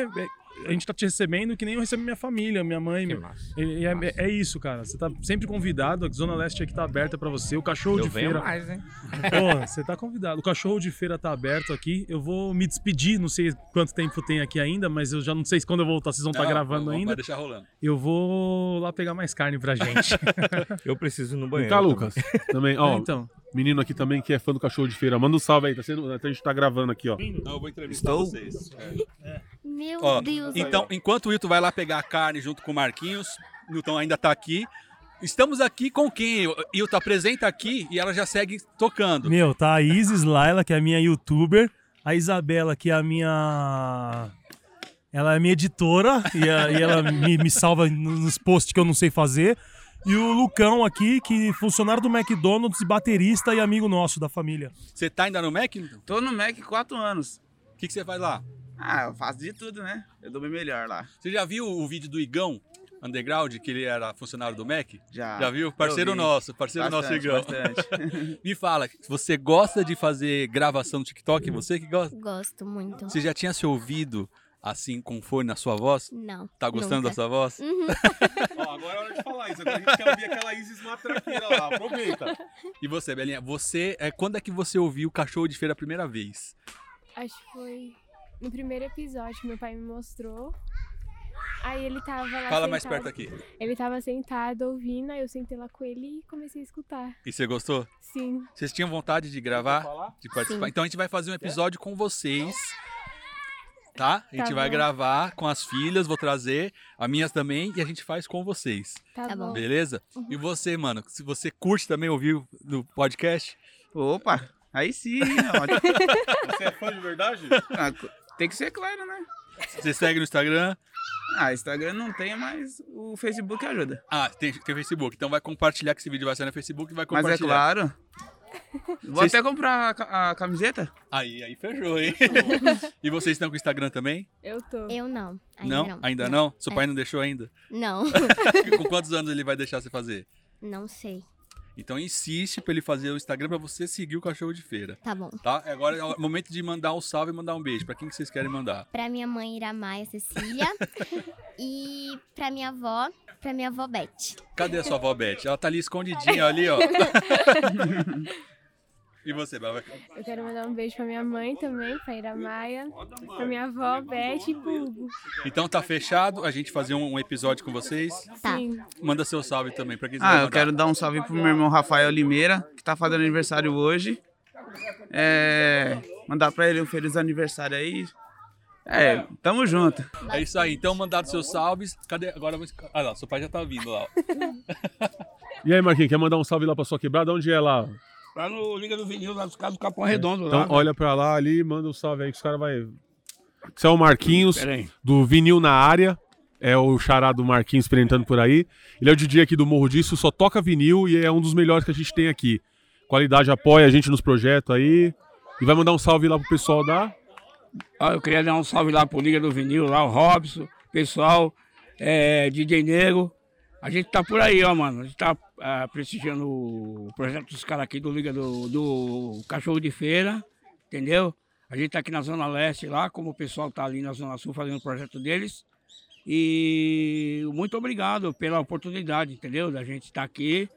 D: É- a gente tá te recebendo que nem eu recebo minha família, minha mãe.
A: Que massa.
D: E- e é, é isso, cara. Você tá sempre convidado. A Zona Leste aqui tá aberta pra você. O cachorro
A: Eu
D: de feira.
A: mais, hein? [laughs]
D: Pô, você tá convidado. O cachorro de feira tá aberto aqui. Eu vou me despedir. Não sei quanto tempo tem aqui ainda, mas eu já não sei se quando eu voltar vocês vão estar
C: Não,
D: gravando
C: vai
D: ainda.
C: deixar rolando.
D: Eu vou lá pegar mais carne pra gente. [laughs]
A: Eu preciso ir no
B: Vem
A: banheiro.
B: cá,
A: também.
B: Lucas. Também, ó,
D: então.
B: menino aqui também que é fã do cachorro de feira. Manda um salve aí, tá sendo, a gente tá gravando aqui, ó.
C: Não, eu vou entrevistar
E: Estou?
C: vocês. [laughs]
I: Meu
C: Ó,
I: Deus.
C: então, enquanto o Wilton vai lá pegar a carne junto com o Marquinhos, Newton ainda tá aqui. Estamos aqui com quem? Wilton apresenta aqui e ela já segue tocando.
D: Meu, tá a Isis Laila, que é a minha youtuber. A Isabela, que é a minha. Ela é minha editora e, a- e ela me, me salva nos posts que eu não sei fazer. E o Lucão aqui, que é funcionário do McDonald's, e baterista e amigo nosso da família.
C: Você tá ainda no Mac? Newton?
J: Tô no Mac quatro anos.
C: O que, que você faz lá?
J: Ah, eu faço de tudo, né? Eu dou meu melhor lá.
C: Você já viu o vídeo do Igão Underground, que ele era funcionário do Mac?
J: Já.
C: Já viu? Parceiro
J: vi.
C: nosso, parceiro
J: Bastante,
C: nosso Igão. [laughs] [laughs] Me fala, você gosta de fazer gravação no TikTok? Você que gosta?
I: Gosto muito.
C: Você já tinha se ouvido assim com fone na sua voz?
I: Não.
C: Tá gostando da
I: nunca.
C: sua voz?
I: Uhum. [laughs]
B: Ó, agora é hora de falar isso. Agora a gente quer ouvir aquela Isis matraqueira lá. Aproveita.
C: E você, Belinha, você, é, quando é que você ouviu o Cachorro de Feira a primeira vez?
K: Acho que foi no primeiro episódio que meu pai me mostrou. Aí ele tava lá
C: Fala mais
K: sentado.
C: perto aqui.
K: Ele tava sentado ouvindo, aí eu sentei lá com ele e comecei a escutar.
C: E você gostou?
K: Sim.
C: Vocês tinham vontade de gravar? De participar?
K: Sim.
C: Então a gente vai fazer um episódio com vocês. Tá? A gente
K: Tá
C: vai
K: bom.
C: gravar com as filhas, vou trazer, as minhas também, e a gente faz com vocês.
K: Tá,
I: Tá bom.
C: Beleza? E você, mano, se você curte também ouvir o- no podcast,
J: Opa, aí sim, ó. [laughs]
B: Você é fã de verdade? [laughs]
J: Tem que ser claro, né?
C: você segue no Instagram.
J: Ah, Instagram não tem, mas o Facebook ajuda.
C: Ah, tem, tem Facebook. Então vai compartilhar que esse vídeo vai sair no Facebook e vai
J: Mas
C: compartilhar.
J: é claro. Vou
C: Vocês-
J: até comprar a, a camiseta.
C: Aí, aí fechou, hein? [laughs] e vocês estão com o Instagram também?
K: Eu tô.
I: Eu não. Ainda
C: não?
I: não.
C: Ainda não? Seu pai não deixou ainda?
I: Não. [laughs]
C: com quantos anos ele vai deixar você fazer?
I: não sei.
C: Então insiste pra ele fazer o Instagram pra você seguir o cachorro de feira.
I: Tá bom.
C: Tá? Agora é o momento de mandar um salve e mandar um beijo. Pra quem que vocês querem mandar?
I: Pra minha mãe Iramaia Cecília. [laughs] e pra minha avó, pra minha avó Beth.
C: Cadê a sua avó Beth? Ela tá ali escondidinha ali, ó. [laughs] e você, Baba?
K: Eu quero mandar um beijo pra minha mãe também, pra Iramaia, pra minha avó, Beth e pro Hugo.
C: Então tá fechado a gente fazer um, um episódio com vocês.
I: Tá.
K: Sim.
C: Manda seu salve também pra quem
J: Ah, eu quero dar um salve pro meu irmão Rafael Limeira, que tá fazendo aniversário hoje. É, mandar pra ele um feliz aniversário aí. É, tamo junto.
C: É isso aí. Então mandado seus salves. Cadê? Agora eu vou... Ah, não. Seu pai já tá vindo lá. ó. [laughs]
B: E aí, Marquinhos, quer mandar um salve lá pra sua quebrada? Onde é lá?
E: Lá no Liga do Vinil, lá dos casos do Capão Redondo.
B: Então
E: lá.
B: olha pra lá ali manda um salve aí que os caras vai. Esse é o Marquinhos, do Vinil na área. É o xará do Marquinhos experimentando por aí. Ele é o DJ aqui do Morro Disso, só toca vinil e é um dos melhores que a gente tem aqui. Qualidade apoia a gente nos projetos aí. E vai mandar um salve lá pro pessoal da.
E: Ó, eu queria dar um salve lá pro Liga do Vinil, lá o Robson, pessoal, é, DJ Negro. A gente tá por aí, ó, mano. A gente tá ah, prestigiando o projeto dos caras aqui do Liga do, do Cachorro de Feira, entendeu? A gente tá aqui na Zona Leste lá, como o pessoal tá ali na Zona Sul fazendo o projeto deles. E muito obrigado pela oportunidade, entendeu? Da gente estar aqui.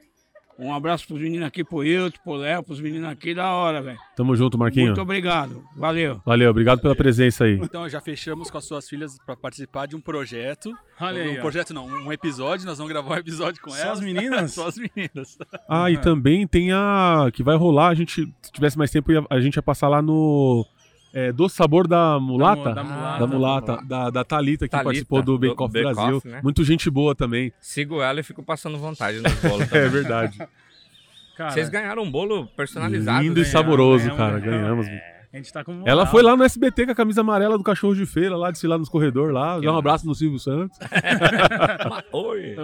E: Um abraço pros meninos aqui, pro Hilton, pro Léo, pros meninos aqui, da hora, velho.
B: Tamo junto, Marquinhos.
E: Muito obrigado. Valeu.
B: Valeu, obrigado pela presença aí.
C: Então já fechamos com as suas filhas pra participar de um projeto.
D: Olha aí,
C: um
D: ó.
C: projeto não, um episódio. Nós vamos gravar um episódio com
D: Só
C: elas.
D: as meninas? [laughs]
C: Só as meninas.
B: Ah, e também tem a. que vai rolar, a gente, se tivesse mais tempo, a gente ia passar lá no. É, Doce Sabor da Mulata?
D: Da Mulata.
B: Da Mulata, da, da Thalita, que
A: Thalita,
B: participou do Bake
A: do
B: Off Brasil.
A: Off, né?
B: Muito gente boa também.
A: Sigo ela e fico passando vontade nos [laughs] bolos também.
B: É verdade.
D: Cara,
A: Vocês ganharam um bolo personalizado.
B: Lindo e
A: né?
B: saboroso,
D: ganhamos,
B: cara.
D: ganhamos.
B: Ganhamos.
D: A gente tá com
B: Ela foi lá no SBT com a camisa amarela do cachorro de feira, lá desfilar nos corredores lá. Dá um abraço no Silvio Santos. [laughs]
A: Oi.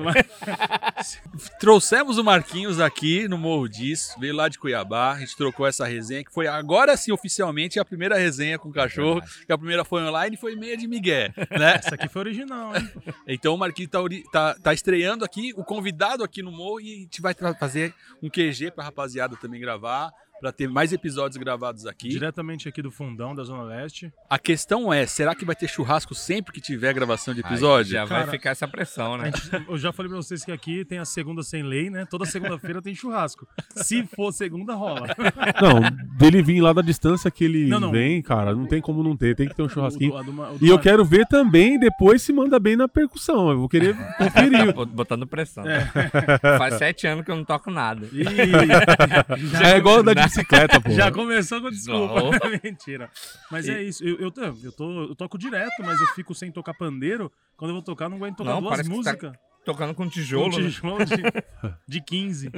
C: Trouxemos o Marquinhos aqui no Morro Disso, veio lá de Cuiabá, a gente trocou essa resenha, que foi agora sim, oficialmente, a primeira resenha com o cachorro, que a primeira foi online e foi meia de migué, né? [laughs]
D: Essa aqui foi original, hein?
C: Então o Marquinhos tá, tá- tá estreando aqui, o convidado aqui no Morro, e a gente vai fazer um QG pra rapaziada também gravar, para ter mais episódios gravados aqui.
D: Diretamente aqui do fundão da Zona Leste.
C: A questão é, será que vai ter churrasco sempre que tiver gravação de episódio?
A: Aí já vai
D: Cara,
A: ficar essa pressão, né?
D: gente- eu já falei pra vocês que aqui tem a segunda sem lei, né? Toda segunda-feira tem churrasco. Se for segunda, rola.
B: Não, dele vir lá da distância que ele
D: Não, não.
B: vem, cara, não tem como não ter, tem que ter um churrasquinho.
D: O do- o do
B: E eu quero ver também depois se manda bem na percussão. Eu vou querer conferir. [laughs]
A: Bot- Botando pressão.
D: É.
A: Faz sete anos que eu não toco nada.
D: Ih, [laughs]
B: É igual de bicicleta, pô.
D: Já começou com desculpa. [laughs] Mentira. Mas é isso. Eu, eu, eu, tô, eu toco direto, mas eu fico sem tocar pandeiro. Quando eu vou tocar, não aguento tocar
A: Não,
D: duas
A: tá
D: músicas.
A: Tocando com
D: Com
A: tijolo. né?
D: tijolo de, de 15.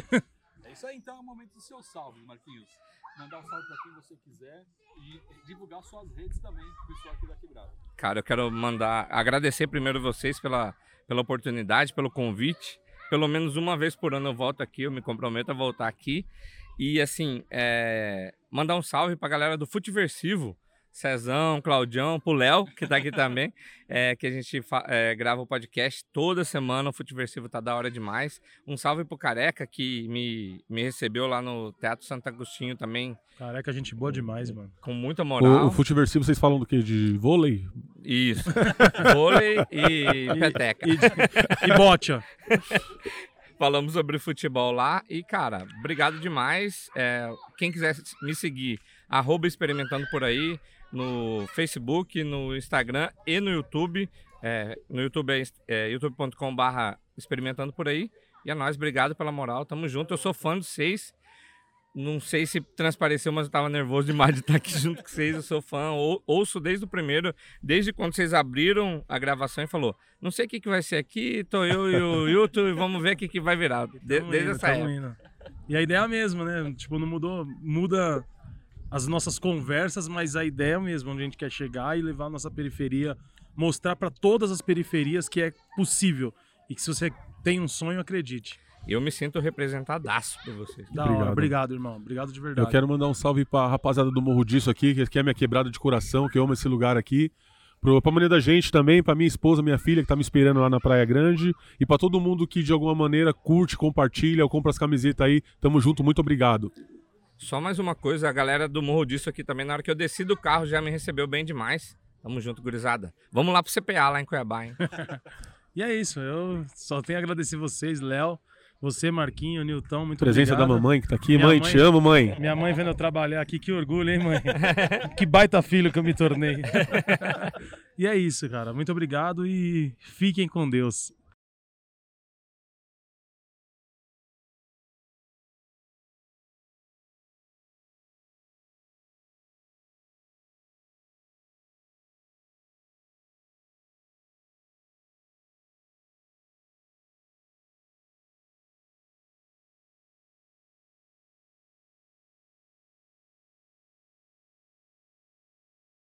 C: É isso aí, então é o momento do seu salve, Marquinhos. Mandar um salve pra quem você quiser e divulgar suas redes também pro pessoal aqui da Quebrada.
A: Cara, eu quero mandar agradecer primeiro vocês pela, pela oportunidade, pelo convite. Pelo menos uma vez por ano eu volto aqui, eu me comprometo a voltar aqui. E assim, é, mandar um salve pra galera do Futeversivo, Cezão, Claudião, pro Léo, que tá aqui [laughs] também, é, que a gente fa- é, grava o podcast toda semana, o Futeversivo tá da hora demais. Um salve pro Careca, que me, me recebeu lá no Teatro Santo Agostinho também,
D: Caraca, gente boa demais, mano.
A: com muita moral.
B: O, o futeversivo, vocês falam do que? De vôlei?
A: Isso. Vôlei e [laughs] peteca.
D: E, e bote, ó. [laughs]
A: Falamos sobre futebol lá e, cara, obrigado demais. É, quem quiser me seguir, arroba experimentando por aí, no Facebook, no Instagram e no YouTube. É, no YouTube é, é youtube.com barra experimentando por aí. E é nóis, obrigado pela moral, tamo junto. Eu sou fã de vocês. Não sei se transpareceu, mas eu tava nervoso demais de estar aqui junto com vocês. Eu sou fã, ou, ouço desde o primeiro, desde quando vocês abriram a gravação e falou: Não sei o que, que vai ser aqui, tô eu e o Yuto e vamos ver o que, que vai virar. De- desde
D: indo,
A: essa época.
D: indo. E a ideia é a mesma, né? Tipo, não mudou. Muda as nossas conversas, mas a ideia é a mesma, onde a gente quer chegar e levar a nossa periferia, mostrar pra todas as periferias que é possível. E que se você tem um sonho, acredite.
A: Eu me sinto representadaço por vocês.
D: Da hora.
B: Obrigado.
D: Obrigado, irmão. Obrigado de verdade.
B: Eu quero mandar um salve pra rapaziada do Morro Disso aqui, que que é minha quebrada de coração, que eu amo esse lugar aqui. Pro, pra maneira da gente também, pra minha esposa, minha filha, que tá me esperando lá na Praia Grande. E pra todo mundo que de alguma maneira curte, compartilha ou compra as camisetas aí. Tamo junto, muito obrigado.
A: Só mais uma coisa, a galera do Morro disso aqui também, na hora que eu desci do carro, já me recebeu bem demais. Tamo junto, gurizada. Vamos lá pro CPA, lá em Cuiabá, hein? [laughs]
D: E é isso. Eu só tenho a agradecer vocês, Léo. Você, Marquinho, Nilton, muito
B: Presença
D: obrigado.
B: da mamãe que tá aqui.
D: Minha
B: Mãe, te amo, mãe.
D: Minha mãe vendo eu trabalhar aqui, que orgulho, hein, mãe? [laughs] que baita filho que eu me tornei. [laughs] e é isso, cara. Muito obrigado e fiquem com Deus.